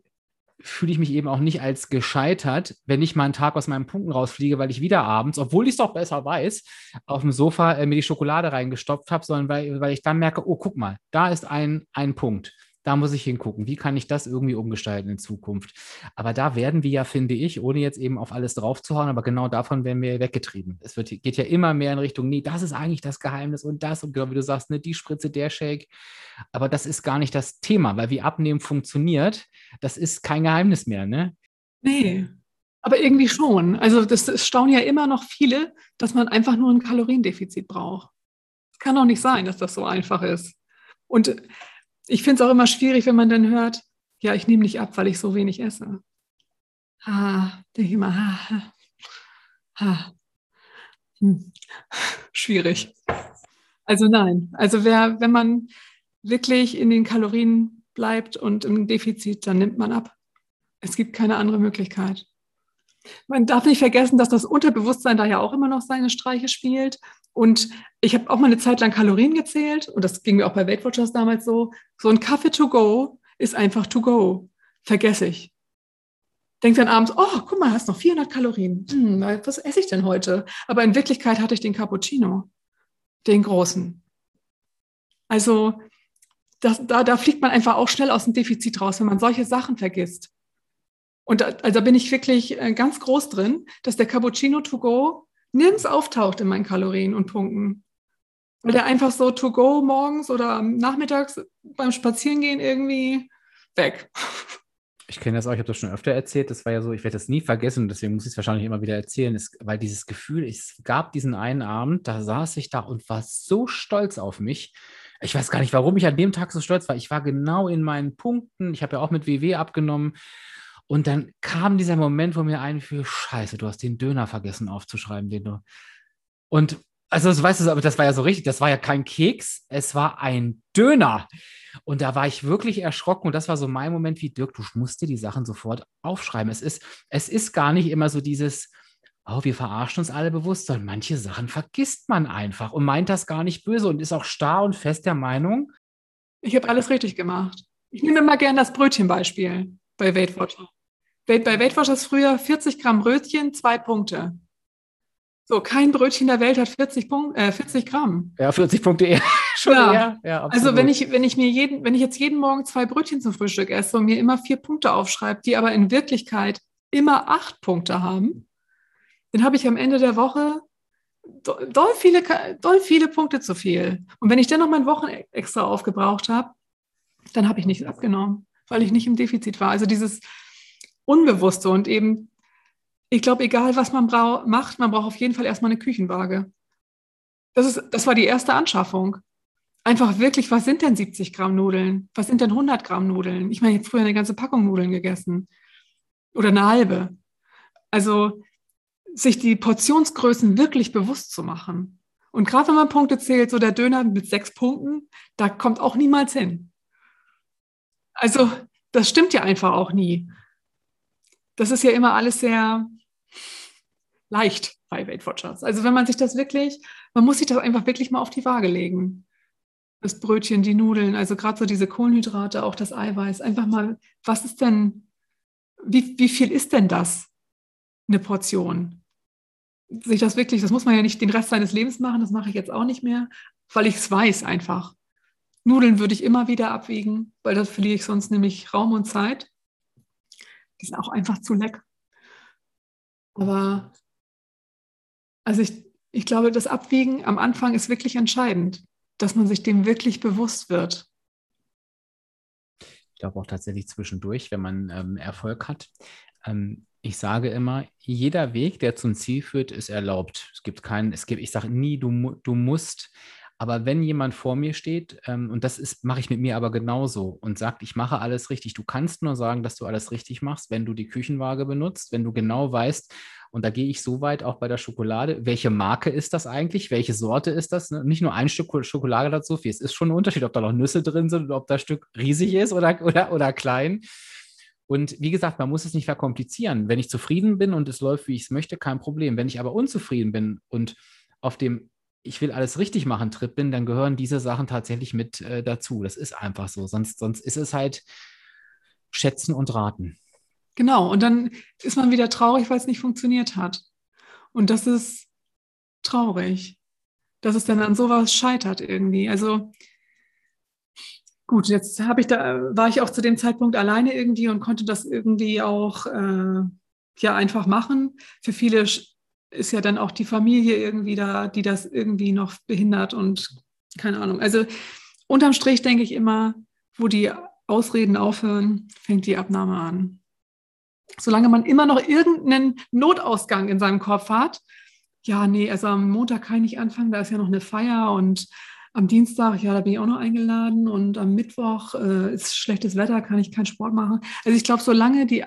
fühle ich mich eben auch nicht als gescheitert, wenn ich mal einen Tag aus meinen Punkten rausfliege, weil ich wieder abends, obwohl ich es doch besser weiß, auf dem Sofa äh, mir die Schokolade reingestopft habe, sondern weil, weil ich dann merke, oh, guck mal, da ist ein, ein Punkt da muss ich hingucken, wie kann ich das irgendwie umgestalten in Zukunft. Aber da werden wir ja, finde ich, ohne jetzt eben auf alles draufzuhauen, aber genau davon werden wir weggetrieben. Es wird, geht ja immer mehr in Richtung, nee, das ist eigentlich das Geheimnis und das und genau wie du sagst, ne, die Spritze, der Shake. Aber das ist gar nicht das Thema, weil wie Abnehmen funktioniert, das ist kein Geheimnis mehr, ne? Nee, aber irgendwie schon. Also das, das staunen ja immer noch viele, dass man einfach nur ein Kaloriendefizit braucht. Es kann doch nicht sein, dass das so einfach ist. Und ich finde es auch immer schwierig, wenn man dann hört, ja, ich nehme nicht ab, weil ich so wenig esse. Ha, denke ich immer, ha, ha. Hm. Schwierig. Also nein. Also wer, wenn man wirklich in den Kalorien bleibt und im Defizit, dann nimmt man ab. Es gibt keine andere Möglichkeit. Man darf nicht vergessen, dass das Unterbewusstsein da ja auch immer noch seine Streiche spielt. Und ich habe auch mal eine Zeit lang Kalorien gezählt und das ging mir auch bei Weight Watchers damals so. So ein Kaffee to go ist einfach to go. Vergesse ich. denke dann abends, oh, guck mal, hast noch 400 Kalorien. Hm, was esse ich denn heute? Aber in Wirklichkeit hatte ich den Cappuccino, den großen. Also das, da, da fliegt man einfach auch schnell aus dem Defizit raus, wenn man solche Sachen vergisst. Und da, also da bin ich wirklich äh, ganz groß drin, dass der Cappuccino to go nirgends auftaucht in meinen Kalorien und Punkten. Weil der einfach so to go morgens oder nachmittags beim Spazierengehen irgendwie weg. Ich kenne das auch, ich habe das schon öfter erzählt. Das war ja so, ich werde das nie vergessen, deswegen muss ich es wahrscheinlich immer wieder erzählen, ist, weil dieses Gefühl, es gab diesen einen Abend, da saß ich da und war so stolz auf mich. Ich weiß gar nicht, warum ich an dem Tag so stolz war. Ich war genau in meinen Punkten. Ich habe ja auch mit WW abgenommen. Und dann kam dieser Moment, wo mir einfiel, scheiße, du hast den Döner vergessen aufzuschreiben, den du. Und also, weißt du, aber das war ja so richtig, das war ja kein Keks, es war ein Döner. Und da war ich wirklich erschrocken und das war so mein Moment wie Dirk, du musst dir die Sachen sofort aufschreiben. Es ist, es ist gar nicht immer so dieses, oh, wir verarschen uns alle bewusst, sondern manche Sachen vergisst man einfach und meint das gar nicht böse und ist auch starr und fest der Meinung. Ich habe alles richtig gemacht. Ich nehme immer gerne das Brötchenbeispiel bei Weight Watcher. Bei Weight Watchers früher 40 Gramm Brötchen, zwei Punkte. So, kein Brötchen der Welt hat 40, Punkt, äh, 40 Gramm. Ja, 40 Punkte eher. Schon ja. eher. Ja, also wenn ich, wenn ich mir jeden, wenn ich jetzt jeden Morgen zwei Brötchen zum Frühstück esse und mir immer vier Punkte aufschreibe, die aber in Wirklichkeit immer acht Punkte haben, dann habe ich am Ende der Woche doll viele, doll viele Punkte zu viel. Und wenn ich dann noch mein Wochen extra aufgebraucht habe, dann habe ich nichts abgenommen, weil ich nicht im Defizit war. Also dieses Unbewusste und eben ich glaube, egal was man macht, man braucht auf jeden Fall erstmal eine Küchenwaage. Das, ist, das war die erste Anschaffung. Einfach wirklich, was sind denn 70 Gramm Nudeln? Was sind denn 100 Gramm Nudeln? Ich meine, ich habe früher eine ganze Packung Nudeln gegessen. Oder eine halbe. Also sich die Portionsgrößen wirklich bewusst zu machen. Und gerade wenn man Punkte zählt, so der Döner mit sechs Punkten, da kommt auch niemals hin. Also das stimmt ja einfach auch nie. Das ist ja immer alles sehr leicht bei Weight Watchers. Also wenn man sich das wirklich, man muss sich das einfach wirklich mal auf die Waage legen. Das Brötchen, die Nudeln, also gerade so diese Kohlenhydrate, auch das Eiweiß. Einfach mal, was ist denn, wie, wie viel ist denn das, eine Portion? Sich das wirklich, das muss man ja nicht den Rest seines Lebens machen, das mache ich jetzt auch nicht mehr, weil ich es weiß einfach. Nudeln würde ich immer wieder abwiegen, weil das verliere ich sonst nämlich Raum und Zeit. Die sind auch einfach zu lecker. Aber also ich, ich glaube, das Abwiegen am Anfang ist wirklich entscheidend, dass man sich dem wirklich bewusst wird. Ich glaube auch tatsächlich zwischendurch, wenn man ähm, Erfolg hat. Ähm, ich sage immer, jeder Weg, der zum Ziel führt, ist erlaubt. Es gibt keinen, es gibt, ich sage nie, du, du musst aber wenn jemand vor mir steht, ähm, und das ist, mache ich mit mir aber genauso und sagt, ich mache alles richtig, du kannst nur sagen, dass du alles richtig machst, wenn du die Küchenwaage benutzt, wenn du genau weißt, und da gehe ich so weit auch bei der Schokolade, welche Marke ist das eigentlich, welche Sorte ist das? Ne? Nicht nur ein Stück Schokolade dazu viel, es ist schon ein Unterschied, ob da noch Nüsse drin sind oder ob das Stück riesig ist oder, oder, oder klein. Und wie gesagt, man muss es nicht verkomplizieren. Wenn ich zufrieden bin und es läuft, wie ich es möchte, kein Problem. Wenn ich aber unzufrieden bin und auf dem ich will alles richtig machen Trip bin, dann gehören diese Sachen tatsächlich mit äh, dazu. Das ist einfach so. Sonst, sonst ist es halt schätzen und raten. Genau. Und dann ist man wieder traurig, weil es nicht funktioniert hat. Und das ist traurig, dass es dann an sowas scheitert irgendwie. Also gut, jetzt habe ich da, war ich auch zu dem Zeitpunkt alleine irgendwie und konnte das irgendwie auch äh, ja einfach machen. Für viele ist ja dann auch die Familie irgendwie da, die das irgendwie noch behindert und keine Ahnung. Also unterm Strich denke ich immer, wo die Ausreden aufhören, fängt die Abnahme an. Solange man immer noch irgendeinen Notausgang in seinem Kopf hat, ja, nee, also am Montag kann ich nicht anfangen, da ist ja noch eine Feier und am Dienstag, ja, da bin ich auch noch eingeladen und am Mittwoch äh, ist schlechtes Wetter, kann ich keinen Sport machen. Also ich glaube, solange die,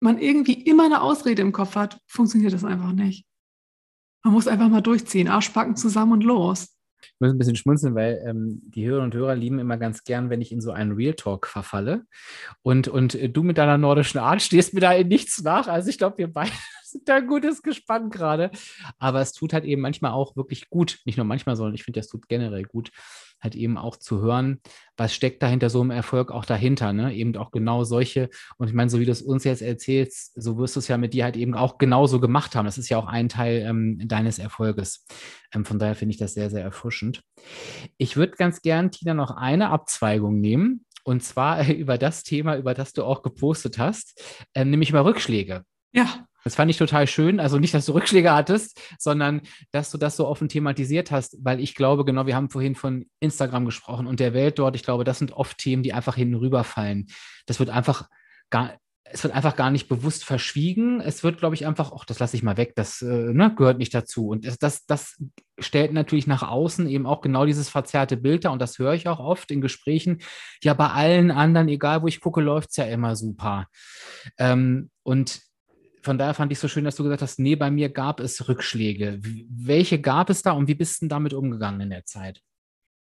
man irgendwie immer eine Ausrede im Kopf hat, funktioniert das einfach nicht. Man muss einfach mal durchziehen, Arschbacken zusammen und los. Ich muss ein bisschen schmunzeln, weil ähm, die Hörerinnen und Hörer lieben immer ganz gern, wenn ich in so einen Real Talk verfalle. Und, und äh, du mit deiner nordischen Art stehst mir da in nichts nach. Also ich glaube, wir beide sind da ein gutes Gespann gerade. Aber es tut halt eben manchmal auch wirklich gut, nicht nur manchmal, sondern ich finde, das tut generell gut, halt eben auch zu hören, was steckt da hinter so einem Erfolg auch dahinter, ne? Eben auch genau solche, und ich meine, so wie du es uns jetzt erzählst, so wirst du es ja mit dir halt eben auch genauso gemacht haben. Das ist ja auch ein Teil ähm, deines Erfolges. Ähm, von daher finde ich das sehr, sehr erfrischend. Ich würde ganz gern, Tina, noch eine Abzweigung nehmen. Und zwar über das Thema, über das du auch gepostet hast, ähm, nämlich über Rückschläge. Ja. Das fand ich total schön. Also nicht, dass du Rückschläge hattest, sondern dass du das so offen thematisiert hast, weil ich glaube, genau, wir haben vorhin von Instagram gesprochen und der Welt dort. Ich glaube, das sind oft Themen, die einfach hinüberfallen. Das wird einfach gar, es wird einfach gar nicht bewusst verschwiegen. Es wird, glaube ich, einfach, ach, das lasse ich mal weg, das äh, ne, gehört nicht dazu. Und das, das, das stellt natürlich nach außen eben auch genau dieses verzerrte Bild da. Und das höre ich auch oft in Gesprächen. Ja, bei allen anderen, egal wo ich gucke, läuft es ja immer super. Ähm, und von daher fand ich so schön, dass du gesagt hast, nee, bei mir gab es Rückschläge. Welche gab es da und wie bist du damit umgegangen in der Zeit?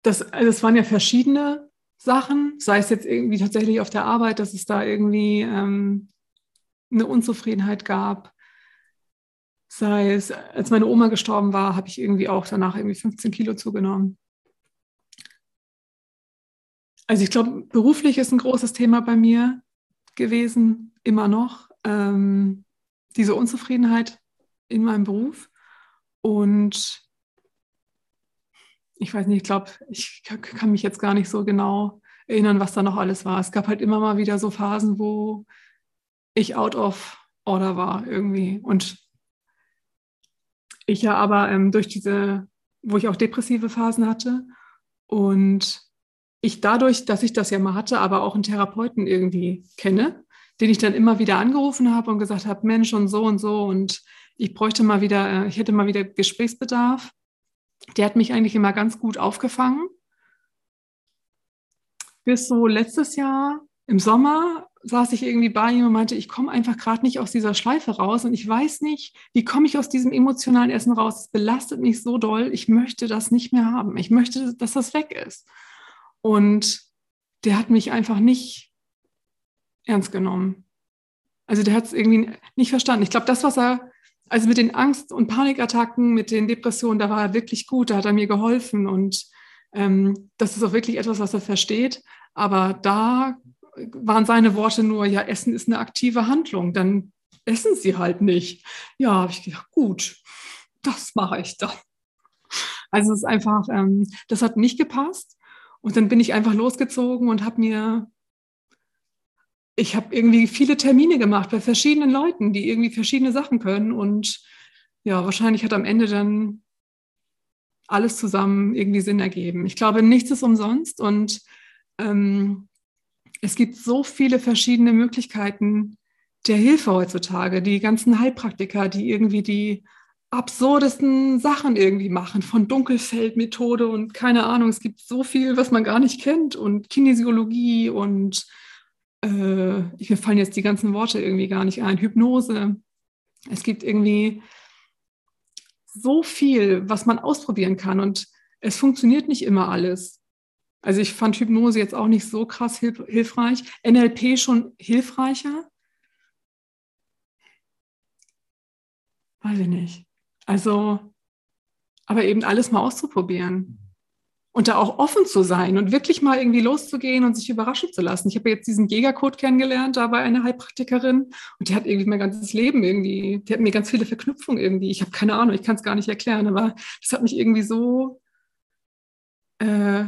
Das, also es waren ja verschiedene Sachen, sei es jetzt irgendwie tatsächlich auf der Arbeit, dass es da irgendwie ähm, eine Unzufriedenheit gab. Sei es, als meine Oma gestorben war, habe ich irgendwie auch danach irgendwie 15 Kilo zugenommen. Also ich glaube, beruflich ist ein großes Thema bei mir gewesen, immer noch. Ähm, diese Unzufriedenheit in meinem Beruf. Und ich weiß nicht, ich glaube, ich kann mich jetzt gar nicht so genau erinnern, was da noch alles war. Es gab halt immer mal wieder so Phasen, wo ich out of order war irgendwie. Und ich ja aber ähm, durch diese, wo ich auch depressive Phasen hatte und ich dadurch, dass ich das ja mal hatte, aber auch einen Therapeuten irgendwie kenne, den ich dann immer wieder angerufen habe und gesagt habe, Mensch und so und so und ich bräuchte mal wieder, äh, ich hätte mal wieder Gesprächsbedarf der hat mich eigentlich immer ganz gut aufgefangen. Bis so letztes Jahr im Sommer saß ich irgendwie bei ihm und meinte, ich komme einfach gerade nicht aus dieser Schleife raus und ich weiß nicht, wie komme ich aus diesem emotionalen Essen raus. Es belastet mich so doll, ich möchte das nicht mehr haben. Ich möchte, dass das weg ist. Und der hat mich einfach nicht ernst genommen. Also der hat es irgendwie nicht verstanden. Ich glaube, das, was er also mit den Angst- und Panikattacken, mit den Depressionen, da war er wirklich gut, da hat er mir geholfen und ähm, das ist auch wirklich etwas, was er versteht. Aber da waren seine Worte nur, ja, Essen ist eine aktive Handlung, dann essen Sie halt nicht. Ja, habe ich gedacht, gut, das mache ich dann. Also es ist einfach, ähm, das hat nicht gepasst. Und dann bin ich einfach losgezogen und habe mir ich habe irgendwie viele Termine gemacht bei verschiedenen Leuten, die irgendwie verschiedene Sachen können. Und ja, wahrscheinlich hat am Ende dann alles zusammen irgendwie Sinn ergeben. Ich glaube, nichts ist umsonst und ähm, es gibt so viele verschiedene Möglichkeiten der Hilfe heutzutage. Die ganzen Heilpraktiker, die irgendwie die absurdesten Sachen irgendwie machen, von Dunkelfeldmethode und keine Ahnung. Es gibt so viel, was man gar nicht kennt und Kinesiologie und äh, mir fallen jetzt die ganzen Worte irgendwie gar nicht ein, Hypnose. Es gibt irgendwie so viel, was man ausprobieren kann und es funktioniert nicht immer alles. Also ich fand Hypnose jetzt auch nicht so krass hilf hilfreich. NLP schon hilfreicher. Weiß ich nicht. Also, aber eben alles mal auszuprobieren und da auch offen zu sein und wirklich mal irgendwie loszugehen und sich überraschen zu lassen. Ich habe jetzt diesen Jägercode kennengelernt, da bei einer Heilpraktikerin und die hat irgendwie mein ganzes Leben irgendwie, die hat mir ganz viele Verknüpfungen irgendwie. Ich habe keine Ahnung, ich kann es gar nicht erklären, aber das hat mich irgendwie so äh,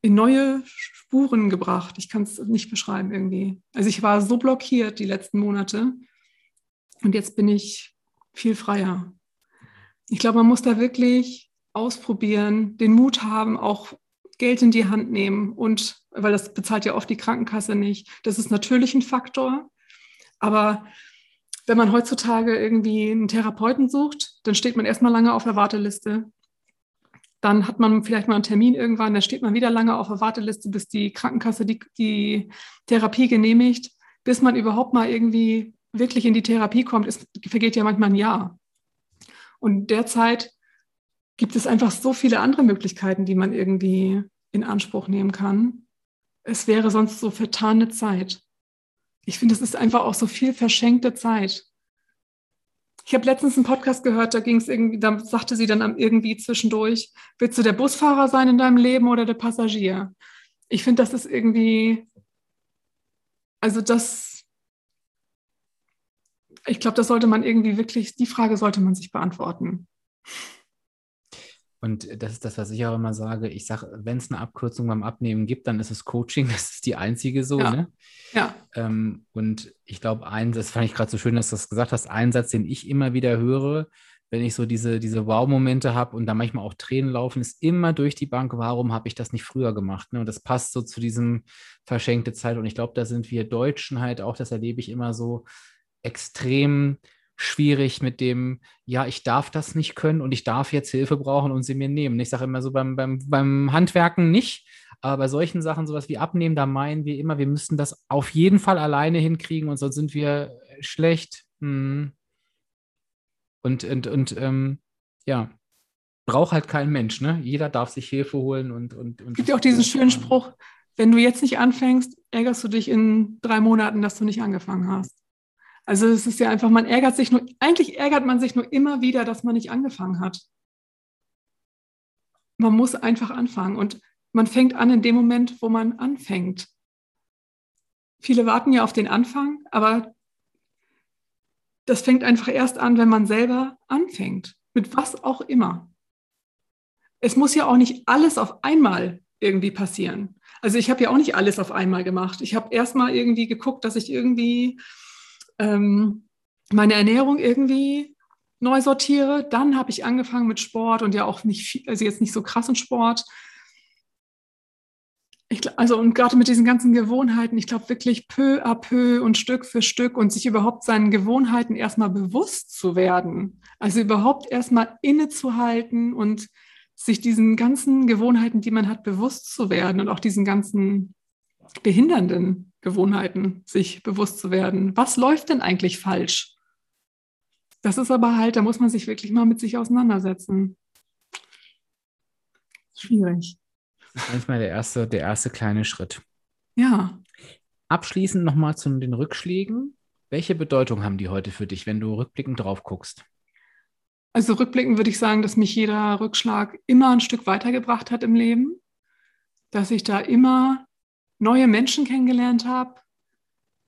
in neue Spuren gebracht. Ich kann es nicht beschreiben irgendwie. Also ich war so blockiert die letzten Monate und jetzt bin ich viel freier. Ich glaube, man muss da wirklich ausprobieren, den Mut haben, auch Geld in die Hand nehmen und weil das bezahlt ja oft die Krankenkasse nicht. Das ist natürlich ein Faktor. Aber wenn man heutzutage irgendwie einen Therapeuten sucht, dann steht man erstmal lange auf der Warteliste. Dann hat man vielleicht mal einen Termin irgendwann, dann steht man wieder lange auf der Warteliste, bis die Krankenkasse die, die Therapie genehmigt. Bis man überhaupt mal irgendwie wirklich in die Therapie kommt, ist, vergeht ja manchmal ein Jahr. Und derzeit gibt es einfach so viele andere Möglichkeiten, die man irgendwie in Anspruch nehmen kann. Es wäre sonst so vertane Zeit. Ich finde, es ist einfach auch so viel verschenkte Zeit. Ich habe letztens einen Podcast gehört, da ging es irgendwie, da sagte sie dann irgendwie zwischendurch, willst du der Busfahrer sein in deinem Leben oder der Passagier? Ich finde, das ist irgendwie, also das, ich glaube, das sollte man irgendwie wirklich, die Frage sollte man sich beantworten. Und das ist das, was ich auch immer sage. Ich sage, wenn es eine Abkürzung beim Abnehmen gibt, dann ist es Coaching. Das ist die einzige so. Ja. Ne? Ja. Ähm, und ich glaube, ein, das fand ich gerade so schön, dass du das gesagt hast, ein Satz, den ich immer wieder höre, wenn ich so diese, diese Wow-Momente habe und da manchmal auch Tränen laufen, ist immer durch die Bank, warum habe ich das nicht früher gemacht? Ne? Und das passt so zu diesem verschenkte Zeit. Und ich glaube, da sind wir Deutschen halt auch, das erlebe ich immer so extrem schwierig mit dem, ja, ich darf das nicht können und ich darf jetzt Hilfe brauchen und sie mir nehmen. Ich sage immer so beim, beim, beim Handwerken nicht, aber bei solchen Sachen, sowas wie Abnehmen, da meinen wir immer, wir müssen das auf jeden Fall alleine hinkriegen und sonst sind wir schlecht. Hm. Und, und, und ähm, ja, braucht halt kein Mensch, ne? Jeder darf sich Hilfe holen und. und, und es gibt ja auch diesen schönen Spruch, wenn du jetzt nicht anfängst, ärgerst du dich in drei Monaten, dass du nicht angefangen hast. Also es ist ja einfach, man ärgert sich nur, eigentlich ärgert man sich nur immer wieder, dass man nicht angefangen hat. Man muss einfach anfangen und man fängt an in dem Moment, wo man anfängt. Viele warten ja auf den Anfang, aber das fängt einfach erst an, wenn man selber anfängt, mit was auch immer. Es muss ja auch nicht alles auf einmal irgendwie passieren. Also ich habe ja auch nicht alles auf einmal gemacht. Ich habe erst mal irgendwie geguckt, dass ich irgendwie ähm, meine Ernährung irgendwie neu sortiere. Dann habe ich angefangen mit Sport und ja auch nicht viel, also jetzt nicht so krassen Sport. Ich, also und gerade mit diesen ganzen Gewohnheiten, ich glaube wirklich peu à peu und Stück für Stück und sich überhaupt seinen Gewohnheiten erstmal bewusst zu werden. Also überhaupt erstmal innezuhalten und sich diesen ganzen Gewohnheiten, die man hat, bewusst zu werden und auch diesen ganzen behindernden Gewohnheiten sich bewusst zu werden. Was läuft denn eigentlich falsch? Das ist aber halt, da muss man sich wirklich mal mit sich auseinandersetzen. Schwierig. Das ist manchmal der erste, der erste kleine Schritt. Ja. Abschließend nochmal zu den Rückschlägen. Welche Bedeutung haben die heute für dich, wenn du rückblickend drauf guckst? Also rückblickend würde ich sagen, dass mich jeder Rückschlag immer ein Stück weitergebracht hat im Leben, dass ich da immer neue Menschen kennengelernt habe,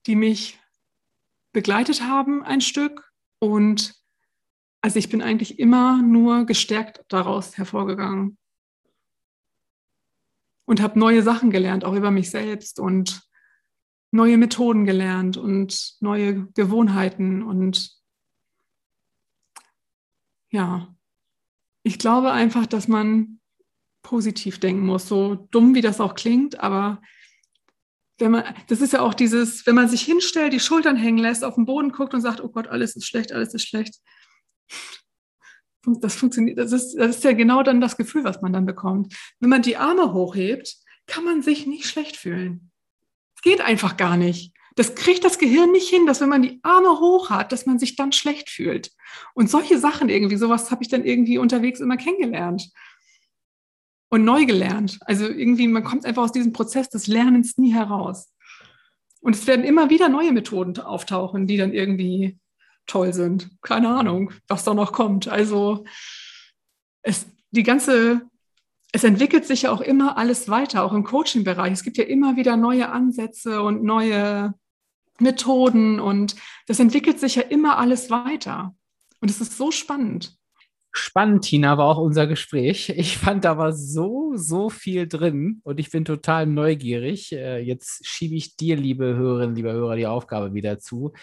die mich begleitet haben ein Stück. Und also ich bin eigentlich immer nur gestärkt daraus hervorgegangen und habe neue Sachen gelernt, auch über mich selbst und neue Methoden gelernt und neue Gewohnheiten. Und ja, ich glaube einfach, dass man positiv denken muss, so dumm wie das auch klingt, aber wenn man, das ist ja auch dieses, wenn man sich hinstellt, die Schultern hängen lässt, auf den Boden guckt und sagt, oh Gott, alles ist schlecht, alles ist schlecht. Das funktioniert, das ist, das ist ja genau dann das Gefühl, was man dann bekommt. Wenn man die Arme hochhebt, kann man sich nicht schlecht fühlen. Es geht einfach gar nicht. Das kriegt das Gehirn nicht hin, dass wenn man die Arme hoch hat, dass man sich dann schlecht fühlt. Und solche Sachen irgendwie, sowas habe ich dann irgendwie unterwegs immer kennengelernt und neu gelernt. Also irgendwie, man kommt einfach aus diesem Prozess des Lernens nie heraus. Und es werden immer wieder neue Methoden auftauchen, die dann irgendwie toll sind. Keine Ahnung, was da noch kommt. Also es, die ganze, es entwickelt sich ja auch immer alles weiter, auch im Coaching-Bereich. Es gibt ja immer wieder neue Ansätze und neue Methoden und das entwickelt sich ja immer alles weiter. Und es ist so spannend. Spannend, Tina, war auch unser Gespräch. Ich fand da war so, so viel drin und ich bin total neugierig. Äh, jetzt schiebe ich dir, liebe Hörerinnen, liebe Hörer, die Aufgabe wieder zu.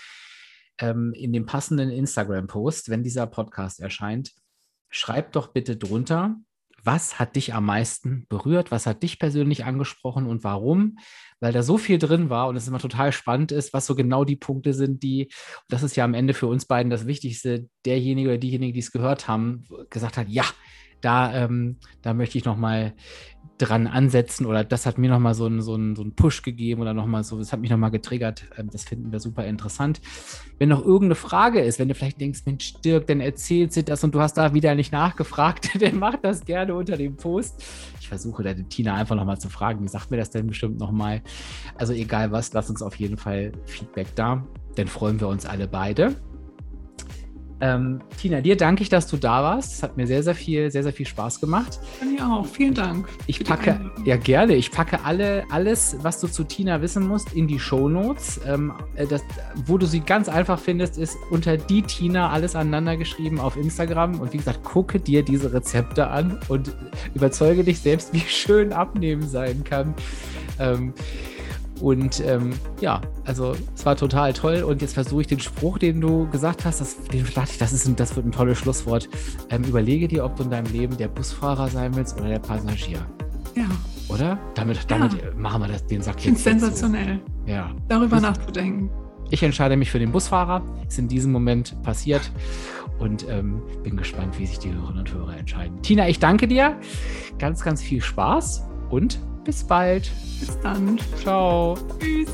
Ähm, in dem passenden Instagram-Post, wenn dieser Podcast erscheint, schreib doch bitte drunter, was hat dich am meisten berührt? Was hat dich persönlich angesprochen und warum? Weil da so viel drin war und es immer total spannend ist, was so genau die Punkte sind, die, und das ist ja am Ende für uns beiden das Wichtigste, derjenige oder diejenige, die es gehört haben, gesagt hat, ja, da, ähm, da möchte ich nochmal dran ansetzen oder das hat mir nochmal so einen so so einen Push gegeben oder nochmal so, das hat mich nochmal getriggert. Ähm, das finden wir super interessant. Wenn noch irgendeine Frage ist, wenn du vielleicht denkst, Mensch, Dirk, dann erzählt sie das und du hast da wieder nicht nachgefragt, dann mach das gerne unter dem Post. Ich versuche da die Tina einfach nochmal zu fragen, die sagt mir das denn bestimmt nochmal. Also egal was, lass uns auf jeden Fall Feedback da, dann freuen wir uns alle beide. Ähm, Tina, dir danke ich, dass du da warst. Es hat mir sehr, sehr viel, sehr, sehr viel Spaß gemacht. Mir auch. Vielen Dank. Ich packe, ja gerne, ich packe alle, alles, was du zu Tina wissen musst, in die Shownotes. Ähm, äh, das, wo du sie ganz einfach findest, ist unter die Tina alles aneinander geschrieben auf Instagram. Und wie gesagt, gucke dir diese Rezepte an und überzeuge dich selbst, wie schön Abnehmen sein kann. Ähm, und ähm, ja, also es war total toll. Und jetzt versuche ich den Spruch, den du gesagt hast, das, den dachte ich, das, ist ein, das wird ein tolles Schlusswort. Ähm, überlege dir, ob du in deinem Leben der Busfahrer sein willst oder der Passagier. Ja. Oder? Damit, damit ja. machen wir das, den Sack jetzt. Sensationell. So. Ja. Darüber nachzudenken. Ich entscheide mich für den Busfahrer. Ist in diesem Moment passiert. Und ähm, bin gespannt, wie sich die Hörerinnen und Hörer entscheiden. Tina, ich danke dir. Ganz, ganz viel Spaß und bis bald. Bis dann. Ciao. Tschüss.